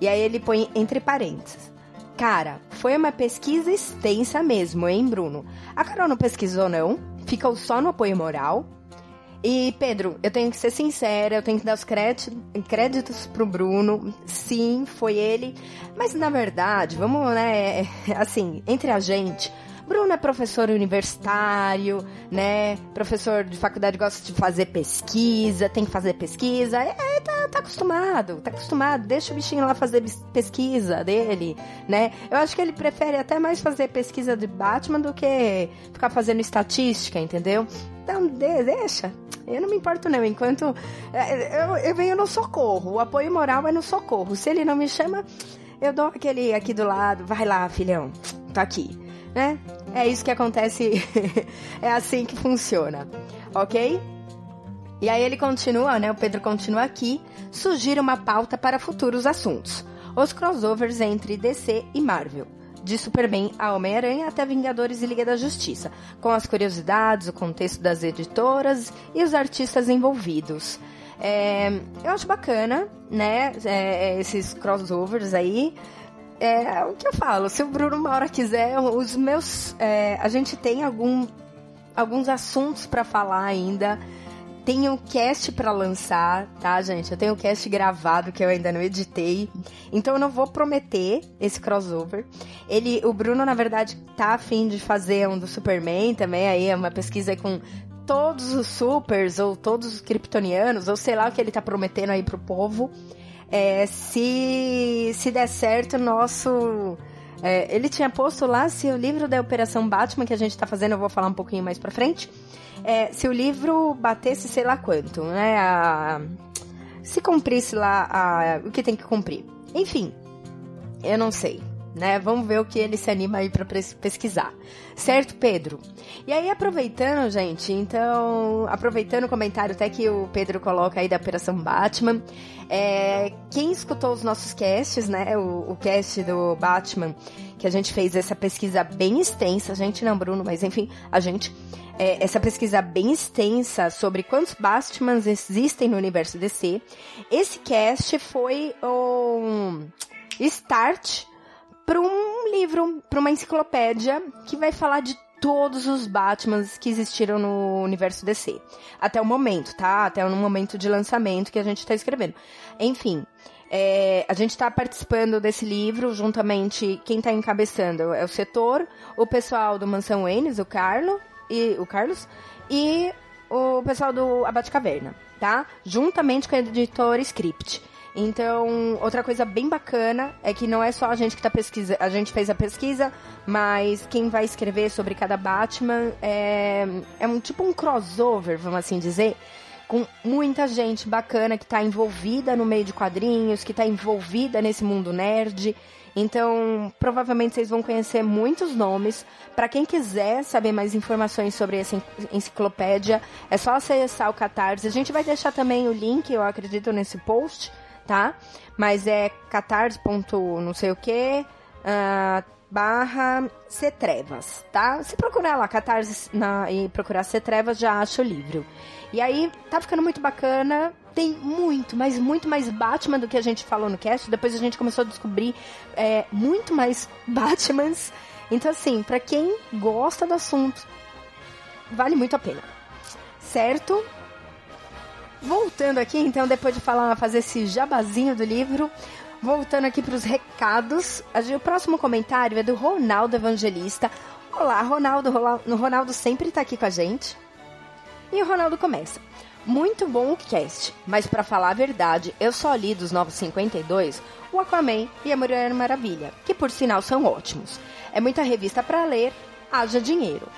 E aí ele põe entre parênteses. Cara, foi uma pesquisa extensa mesmo, hein, Bruno? A Carol não pesquisou, não? Ficou só no apoio moral? E, Pedro, eu tenho que ser sincera, eu tenho que dar os créditos pro Bruno. Sim, foi ele. Mas, na verdade, vamos, né, assim, entre a gente, Bruno é professor universitário, né? Professor de faculdade gosta de fazer pesquisa, tem que fazer pesquisa. É, é, tá, tá acostumado, tá acostumado. Deixa o bichinho lá fazer pesquisa dele, né? Eu acho que ele prefere até mais fazer pesquisa de Batman do que ficar fazendo estatística, entendeu? Então, deixa. Eu não me importo, não. Enquanto. É, eu, eu venho no socorro. O apoio moral é no socorro. Se ele não me chama, eu dou aquele aqui do lado. Vai lá, filhão. Tá aqui né? É isso que acontece, é assim que funciona, ok? E aí ele continua, né? O Pedro continua aqui. Sugira uma pauta para futuros assuntos. Os crossovers entre DC e Marvel. De Superman a Homem-Aranha até Vingadores e Liga da Justiça. Com as curiosidades, o contexto das editoras e os artistas envolvidos. É, eu acho bacana, né? É, esses crossovers aí é o que eu falo. Se o Bruno uma hora quiser, os meus. É, a gente tem algum, alguns assuntos para falar ainda. Tem um cast para lançar, tá, gente? Eu tenho um cast gravado que eu ainda não editei. Então eu não vou prometer esse crossover. Ele, o Bruno, na verdade, tá afim de fazer um do Superman também. Aí é uma pesquisa com todos os supers, ou todos os kryptonianos, ou sei lá o que ele tá prometendo aí pro povo. É, se, se der certo, nosso. É, ele tinha posto lá se o livro da Operação Batman, que a gente tá fazendo, eu vou falar um pouquinho mais pra frente. É, se o livro batesse sei lá quanto, né? A, se cumprisse lá a, o que tem que cumprir. Enfim, eu não sei né? Vamos ver o que ele se anima aí para pesquisar. Certo, Pedro? E aí, aproveitando, gente, então, aproveitando o comentário até que o Pedro coloca aí da Operação Batman, é, quem escutou os nossos casts, né? O, o cast do Batman, que a gente fez essa pesquisa bem extensa, a gente não, Bruno, mas enfim, a gente. É, essa pesquisa bem extensa sobre quantos Batmans existem no universo DC. Esse cast foi o start para um livro, para uma enciclopédia que vai falar de todos os Batmans que existiram no universo DC. Até o momento, tá? Até no momento de lançamento que a gente está escrevendo. Enfim, é, a gente está participando desse livro juntamente. Quem está encabeçando é o setor, o pessoal do Mansão Enes, o Carlo e o Carlos e o pessoal do Abate Caverna, tá? Juntamente com o editor Script. Então, outra coisa bem bacana é que não é só a gente que tá pesquisando, a gente fez a pesquisa, mas quem vai escrever sobre cada Batman é, é um tipo um crossover, vamos assim dizer, com muita gente bacana que tá envolvida no meio de quadrinhos, que tá envolvida nesse mundo nerd. Então, provavelmente vocês vão conhecer muitos nomes. Para quem quiser saber mais informações sobre essa enciclopédia, é só acessar o Catarse. A gente vai deixar também o link, eu acredito, nesse post tá? Mas é catarse. não sei o que, uh, barra Cetrevas, tá? Se procurar lá Catarse na, e procurar Cetrevas, já acha o livro. E aí, tá ficando muito bacana. Tem muito, mas muito mais Batman do que a gente falou no cast. Depois a gente começou a descobrir é, muito mais Batmans. Então, assim, para quem gosta do assunto, vale muito a pena. Certo? Voltando aqui, então, depois de falar, fazer esse jabazinho do livro, voltando aqui para os recados, o próximo comentário é do Ronaldo Evangelista. Olá, Ronaldo. O Ronaldo sempre está aqui com a gente. E o Ronaldo começa. Muito bom o cast, mas para falar a verdade, eu só li dos Novos 52 o Aquaman e a Mulher Maravilha, que por sinal são ótimos. É muita revista para ler, haja dinheiro.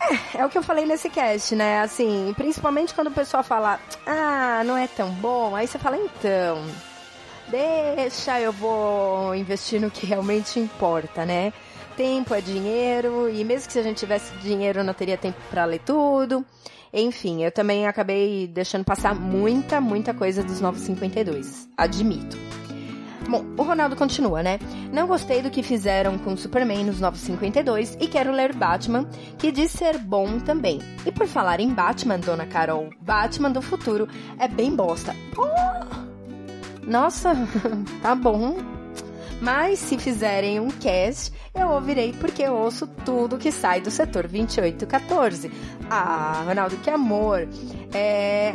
É, é o que eu falei nesse cast, né? Assim, principalmente quando o pessoal fala, ah, não é tão bom, aí você fala, então, deixa, eu vou investir no que realmente importa, né? Tempo é dinheiro, e mesmo que se a gente tivesse dinheiro, não teria tempo para ler tudo. Enfim, eu também acabei deixando passar muita, muita coisa dos 952. Admito. Bom, o Ronaldo continua, né? Não gostei do que fizeram com Superman nos 952 e quero ler Batman, que diz ser bom também. E por falar em Batman, dona Carol, Batman do futuro é bem bosta. Oh! Nossa, tá bom. Mas se fizerem um cast, eu ouvirei porque eu ouço tudo que sai do setor 2814. Ah, Ronaldo, que amor! É.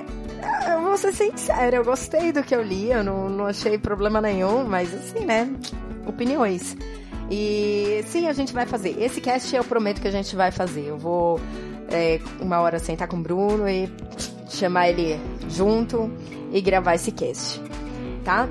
Eu vou ser sincera, eu gostei do que eu li, eu não, não achei problema nenhum, mas assim, né? Opiniões. E sim, a gente vai fazer. Esse cast eu prometo que a gente vai fazer. Eu vou é, uma hora sentar com o Bruno e chamar ele junto e gravar esse cast, tá?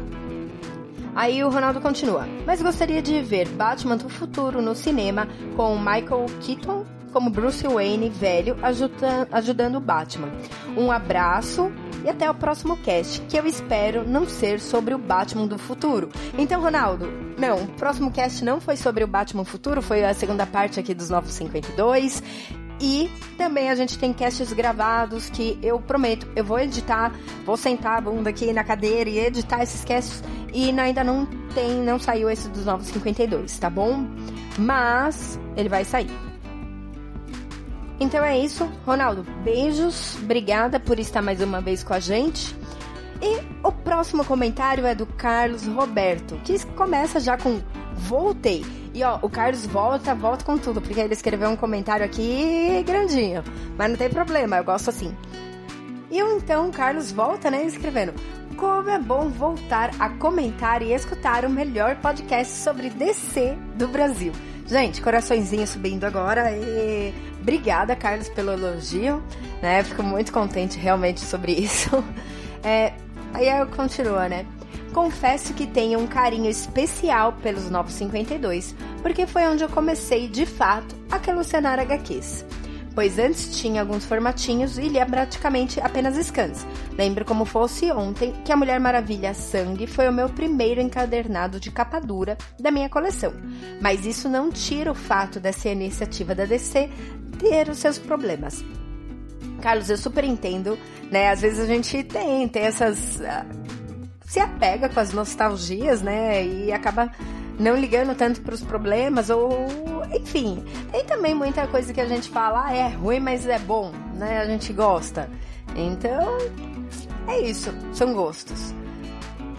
Aí o Ronaldo continua. Mas gostaria de ver Batman do futuro no cinema com Michael Keaton como Bruce Wayne velho ajuda, ajudando o Batman. Um abraço e até o próximo cast, que eu espero não ser sobre o Batman do futuro. Então, Ronaldo, não, o próximo cast não foi sobre o Batman futuro, foi a segunda parte aqui dos 952. E também a gente tem casts gravados que eu prometo, eu vou editar, vou sentar a bunda aqui na cadeira e editar esses casts. E ainda não tem, não saiu esse dos Novos 52, tá bom? Mas ele vai sair. Então é isso, Ronaldo. Beijos, obrigada por estar mais uma vez com a gente. E o próximo comentário é do Carlos Roberto, que começa já com voltei. E ó, o Carlos volta, volta com tudo, porque ele escreveu um comentário aqui grandinho. Mas não tem problema, eu gosto assim. E então o Carlos volta, né, escrevendo: Como é bom voltar a comentar e escutar o melhor podcast sobre DC do Brasil. Gente, coraçõezinho subindo agora e obrigada, Carlos, pelo elogio, né? Fico muito contente realmente sobre isso. É, aí eu continuo, né? confesso que tenho um carinho especial pelos 952, porque foi onde eu comecei de fato a colecionar HQs. Pois antes tinha alguns formatinhos e lia praticamente apenas scans. Lembro como fosse ontem que a Mulher Maravilha Sangue foi o meu primeiro encadernado de capa dura da minha coleção. Mas isso não tira o fato dessa iniciativa da DC ter os seus problemas. Carlos, eu super entendo, né? Às vezes a gente tem, tem essas. Uh se apega com as nostalgias, né? E acaba não ligando tanto para os problemas ou enfim. Tem também muita coisa que a gente fala ah, é ruim mas é bom né? A gente gosta. Então é isso. São gostos.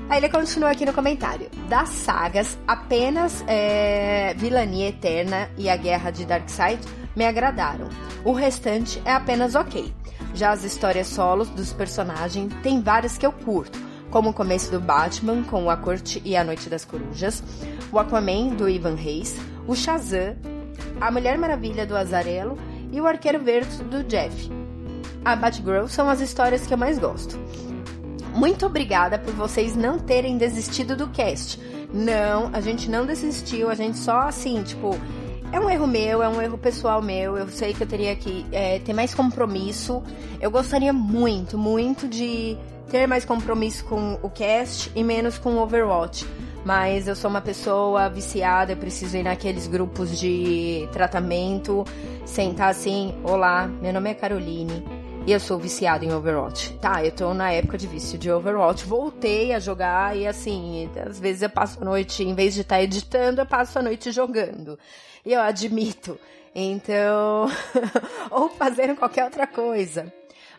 Aí ele continua aqui no comentário. Das sagas apenas é, Vilania Eterna e a Guerra de Darkseid me agradaram. O restante é apenas ok. Já as histórias solos dos personagens tem várias que eu curto como o começo do Batman com A Corte e a Noite das Corujas, o Aquaman do Ivan Reis, o Shazam, a Mulher Maravilha do Azarelo e o Arqueiro Verde do Jeff. A Batgirl são as histórias que eu mais gosto. Muito obrigada por vocês não terem desistido do cast. Não, a gente não desistiu, a gente só assim, tipo, é um erro meu, é um erro pessoal meu. Eu sei que eu teria que é, ter mais compromisso. Eu gostaria muito, muito de ter mais compromisso com o cast e menos com o Overwatch. Mas eu sou uma pessoa viciada, eu preciso ir naqueles grupos de tratamento, sentar assim, olá, meu nome é Caroline e eu sou viciada em Overwatch. Tá, eu tô na época de vício de Overwatch, voltei a jogar e assim, às vezes eu passo a noite, em vez de estar tá editando, eu passo a noite jogando. E eu admito. Então, ou fazendo qualquer outra coisa.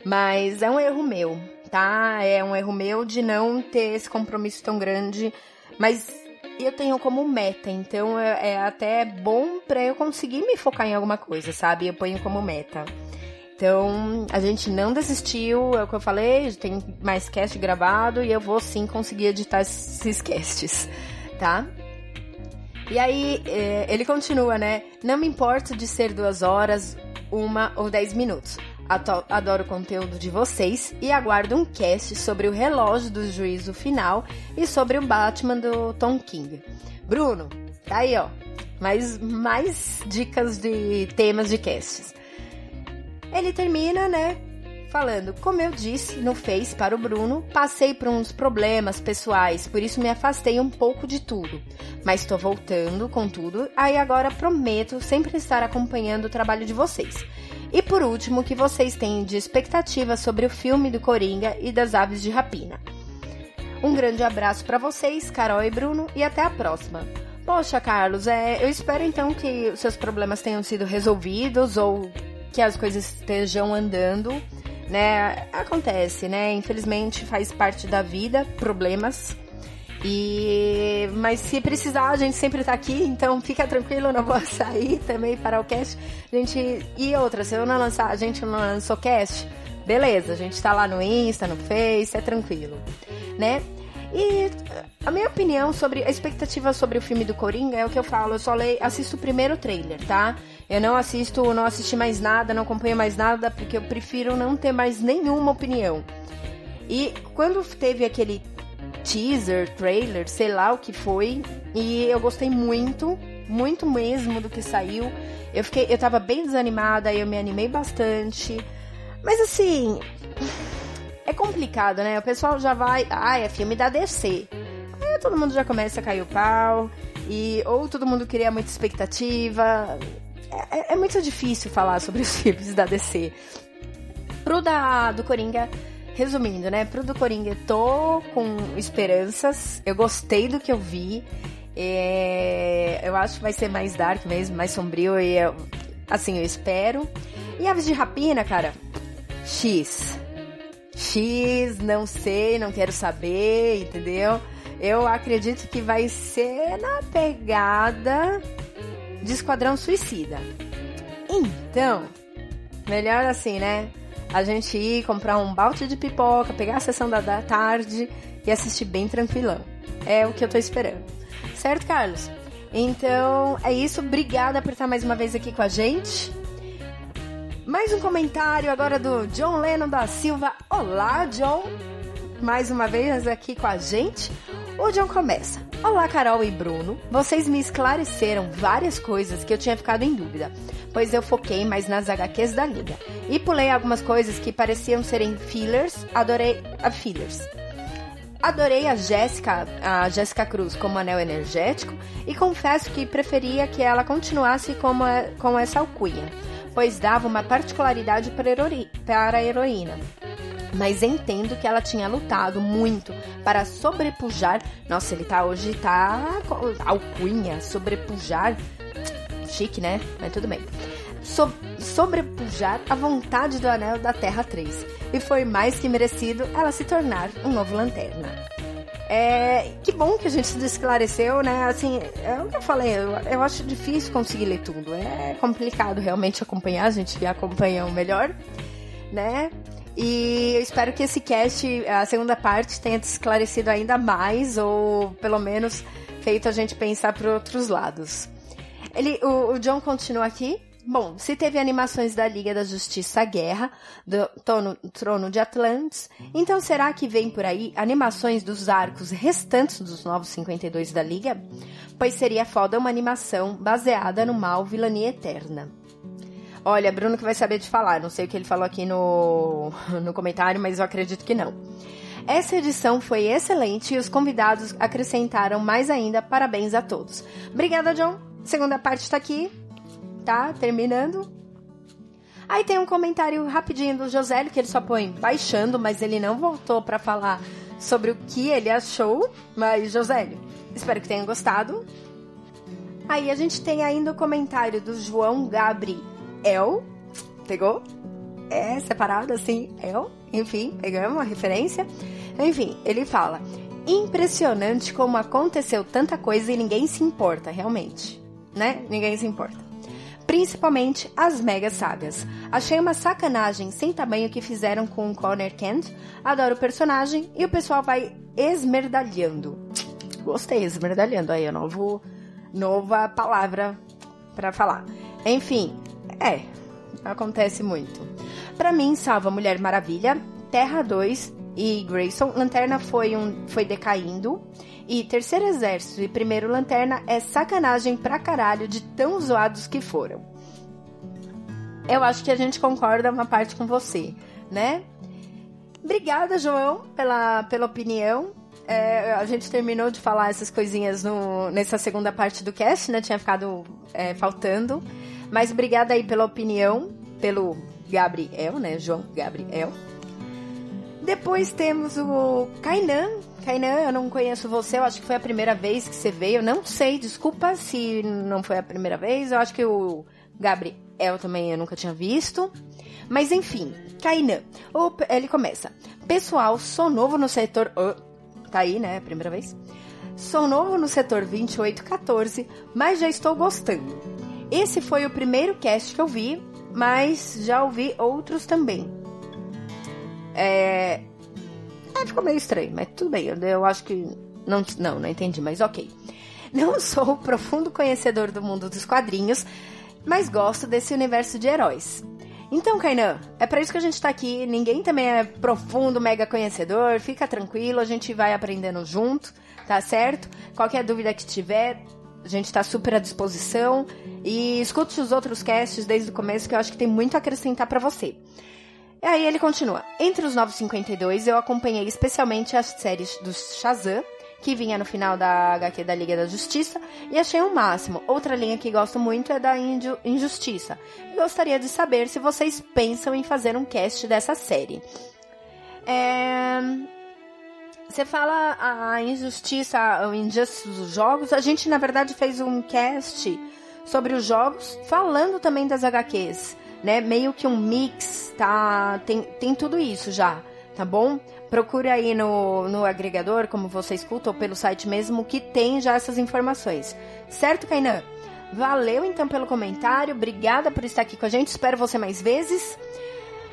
Mas é um erro meu tá? É um erro meu de não ter esse compromisso tão grande, mas eu tenho como meta, então é, é até bom para eu conseguir me focar em alguma coisa, sabe? Eu ponho como meta. Então, a gente não desistiu, é o que eu falei, tem mais cast gravado e eu vou sim conseguir editar esses casts, tá? E aí, é, ele continua, né? Não me importa de ser duas horas, uma ou dez minutos. Adoro o conteúdo de vocês e aguardo um cast sobre o relógio do juízo final e sobre o Batman do Tom King. Bruno, tá aí, ó. Mais, mais dicas de temas de casts. Ele termina, né? Falando, como eu disse no Face para o Bruno, passei por uns problemas pessoais, por isso me afastei um pouco de tudo. Mas estou voltando com tudo, aí agora prometo sempre estar acompanhando o trabalho de vocês. E por último, o que vocês têm de expectativa sobre o filme do Coringa e das Aves de Rapina. Um grande abraço para vocês, Carol e Bruno, e até a próxima. Poxa, Carlos, é, eu espero então que os seus problemas tenham sido resolvidos ou que as coisas estejam andando, né? Acontece, né? Infelizmente faz parte da vida, problemas. E mas se precisar, a gente sempre tá aqui, então fica tranquilo, não vou sair também para o cast. A gente e outra, se eu não lançar, a gente não lançou cast, beleza, a gente tá lá no Insta, no Face, é tranquilo, né? E a minha opinião sobre a expectativa sobre o filme do Coringa é o que eu falo, eu só leio, assisto o primeiro trailer, tá? Eu não assisto, não assisti mais nada, não acompanho mais nada, porque eu prefiro não ter mais nenhuma opinião. E quando teve aquele teaser, trailer, sei lá o que foi, e eu gostei muito, muito mesmo do que saiu. Eu fiquei, eu tava bem desanimada, eu me animei bastante. Mas assim, é complicado, né? O pessoal já vai, ah, é filme da DC. Aí todo mundo já começa a cair o pau. E ou todo mundo cria muita expectativa. É, é, é muito difícil falar sobre os filmes da DC. Pro da, do Coringa, resumindo, né? Pro do Coringa, eu tô com esperanças. Eu gostei do que eu vi. É, eu acho que vai ser mais dark mesmo, mais sombrio. E eu, assim, eu espero. E Aves de Rapina, cara, X. X, não sei, não quero saber, entendeu? Eu acredito que vai ser na pegada de Esquadrão Suicida. Então, melhor assim, né? A gente ir comprar um balde de pipoca, pegar a sessão da, tarde e assistir bem tranquilão. É o que eu tô esperando. Certo, Carlos? Então, é isso. Obrigada por estar mais uma vez aqui com a gente. Mais um comentário agora do John Lennon da Silva. Olá, John. Mais uma vez aqui com a gente. O John começa. Olá, Carol e Bruno. Vocês me esclareceram várias coisas que eu tinha ficado em dúvida, pois eu foquei mais nas HQs da Liga. E pulei algumas coisas que pareciam serem fillers. Adorei a fillers. Adorei a Jéssica, a Jéssica Cruz como anel energético e confesso que preferia que ela continuasse como a, com essa alcunha pois dava uma particularidade para a heroína. Mas entendo que ela tinha lutado muito para sobrepujar. Nossa, ele tá hoje tá alcunha, sobrepujar. Chique, né? Mas tudo bem. So sobrepujar a vontade do Anel da Terra 3. E foi mais que merecido ela se tornar um novo lanterna. É, que bom que a gente se esclareceu, né? Assim, é o que eu falei, eu, eu acho difícil conseguir ler tudo. É complicado realmente acompanhar, a gente que acompanha o melhor, né? E eu espero que esse cast, a segunda parte, tenha te esclarecido ainda mais, ou pelo menos feito a gente pensar por outros lados. Ele, o, o John continua aqui. Bom, se teve animações da Liga da Justiça Guerra, do Trono, Trono de Atlantis, então será que vem por aí animações dos arcos restantes dos Novos 52 da Liga? Pois seria foda uma animação baseada no mal Vilania Eterna. Olha, Bruno que vai saber de falar, não sei o que ele falou aqui no, no comentário, mas eu acredito que não. Essa edição foi excelente e os convidados acrescentaram mais ainda. Parabéns a todos. Obrigada, John. Segunda parte está aqui tá? Terminando. Aí tem um comentário rapidinho do Josélio, que ele só põe baixando, mas ele não voltou para falar sobre o que ele achou. Mas, Josélio, espero que tenha gostado. Aí a gente tem ainda o comentário do João Gabriel. Pegou? É separado assim, El. Enfim, pegamos a referência. Enfim, ele fala: Impressionante como aconteceu tanta coisa e ninguém se importa, realmente. Né? Ninguém se importa principalmente as mega sábias. Achei uma sacanagem sem tamanho que fizeram com o Connor Kent. Adoro o personagem e o pessoal vai esmerdalhando. Gostei, esmerdalhando aí, novo, nova palavra para falar. Enfim, é, acontece muito. Para mim, salva Mulher Maravilha, Terra 2 e Grayson. Lanterna foi, um, foi decaindo. E Terceiro Exército e Primeiro Lanterna é sacanagem pra caralho de tão zoados que foram. Eu acho que a gente concorda uma parte com você, né? Obrigada, João, pela, pela opinião. É, a gente terminou de falar essas coisinhas no, nessa segunda parte do cast, né? Tinha ficado é, faltando. Mas obrigada aí pela opinião, pelo Gabriel, né? João Gabriel. Depois temos o Kainan. Kainan, eu não conheço você, eu acho que foi a primeira vez que você veio. Não sei, desculpa se não foi a primeira vez. Eu acho que o Gabriel também eu nunca tinha visto. Mas enfim, Kainan. Ele começa. Pessoal, sou novo no setor. Oh, tá aí, né? Primeira vez. Sou novo no setor 2814, mas já estou gostando. Esse foi o primeiro cast que eu vi, mas já ouvi outros também. É. é ficou meio estranho, mas tudo bem, eu, acho que. Não, não, não entendi, mas ok. Não sou profundo conhecedor do mundo dos quadrinhos, mas gosto desse universo de heróis. Então, Kainan, é para isso que a gente tá aqui. Ninguém também é profundo, mega conhecedor. Fica tranquilo, a gente vai aprendendo junto, tá certo? Qualquer dúvida que tiver, a gente tá super à disposição. E escute os outros casts desde o começo, que eu acho que tem muito a acrescentar para você. E aí ele continua. Entre os 952, eu acompanhei especialmente as séries do Shazam que vinha no final da HQ da Liga da Justiça, e achei o um máximo. Outra linha que gosto muito é da Injustiça. Gostaria de saber se vocês pensam em fazer um cast dessa série. É... Você fala a injustiça, o injustice dos jogos. A gente, na verdade, fez um cast sobre os jogos, falando também das HQs, né? Meio que um mix, tá? Tem, tem tudo isso já, tá bom? Procure aí no, no agregador, como você escuta, ou pelo site mesmo, que tem já essas informações. Certo, Kainan? Valeu então pelo comentário, obrigada por estar aqui com a gente, espero você mais vezes.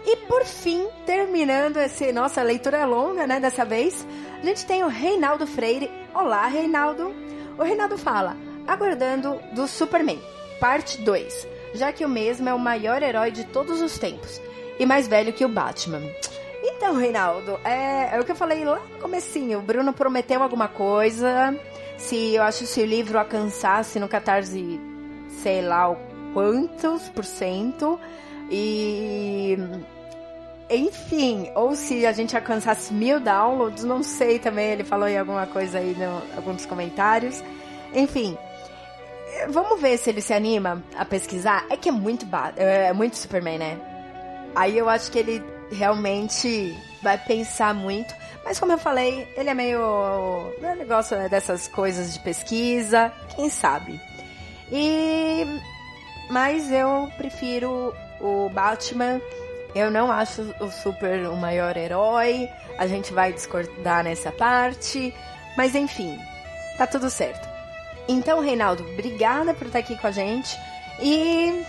E por fim, terminando esse nossa leitura é longa, né, dessa vez, a gente tem o Reinaldo Freire. Olá, Reinaldo. O Reinaldo fala: "Aguardando do Superman, parte 2, já que o mesmo é o maior herói de todos os tempos e mais velho que o Batman." Então, Reinaldo, é, é o que eu falei lá no comecinho. O Bruno prometeu alguma coisa. Se eu acho se o livro alcançasse no Catarse, sei lá quantos por cento. E. Enfim, ou se a gente alcançasse mil downloads, não sei também. Ele falou em alguma coisa aí, em alguns comentários. Enfim, vamos ver se ele se anima a pesquisar. É que é muito, é muito Superman, né? Aí eu acho que ele realmente vai pensar muito. Mas como eu falei, ele é meio. Ele gosta né, dessas coisas de pesquisa, quem sabe. E. Mas eu prefiro o Batman. Eu não acho o Super o maior herói. A gente vai discordar nessa parte. Mas enfim, tá tudo certo. Então, Reinaldo, obrigada por estar aqui com a gente. E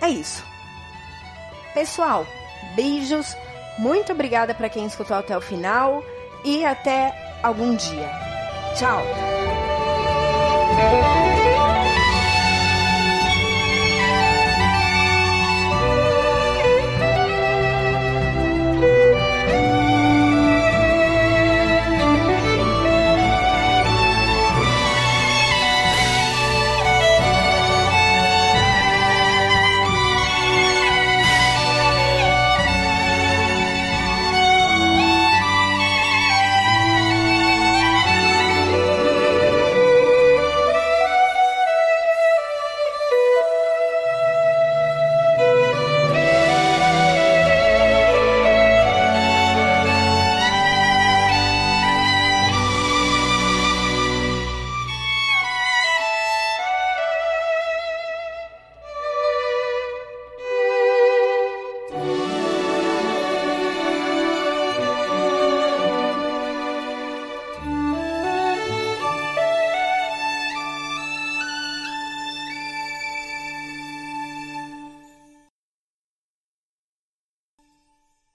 é isso. Pessoal, Beijos, muito obrigada para quem escutou até o final e até algum dia. Tchau!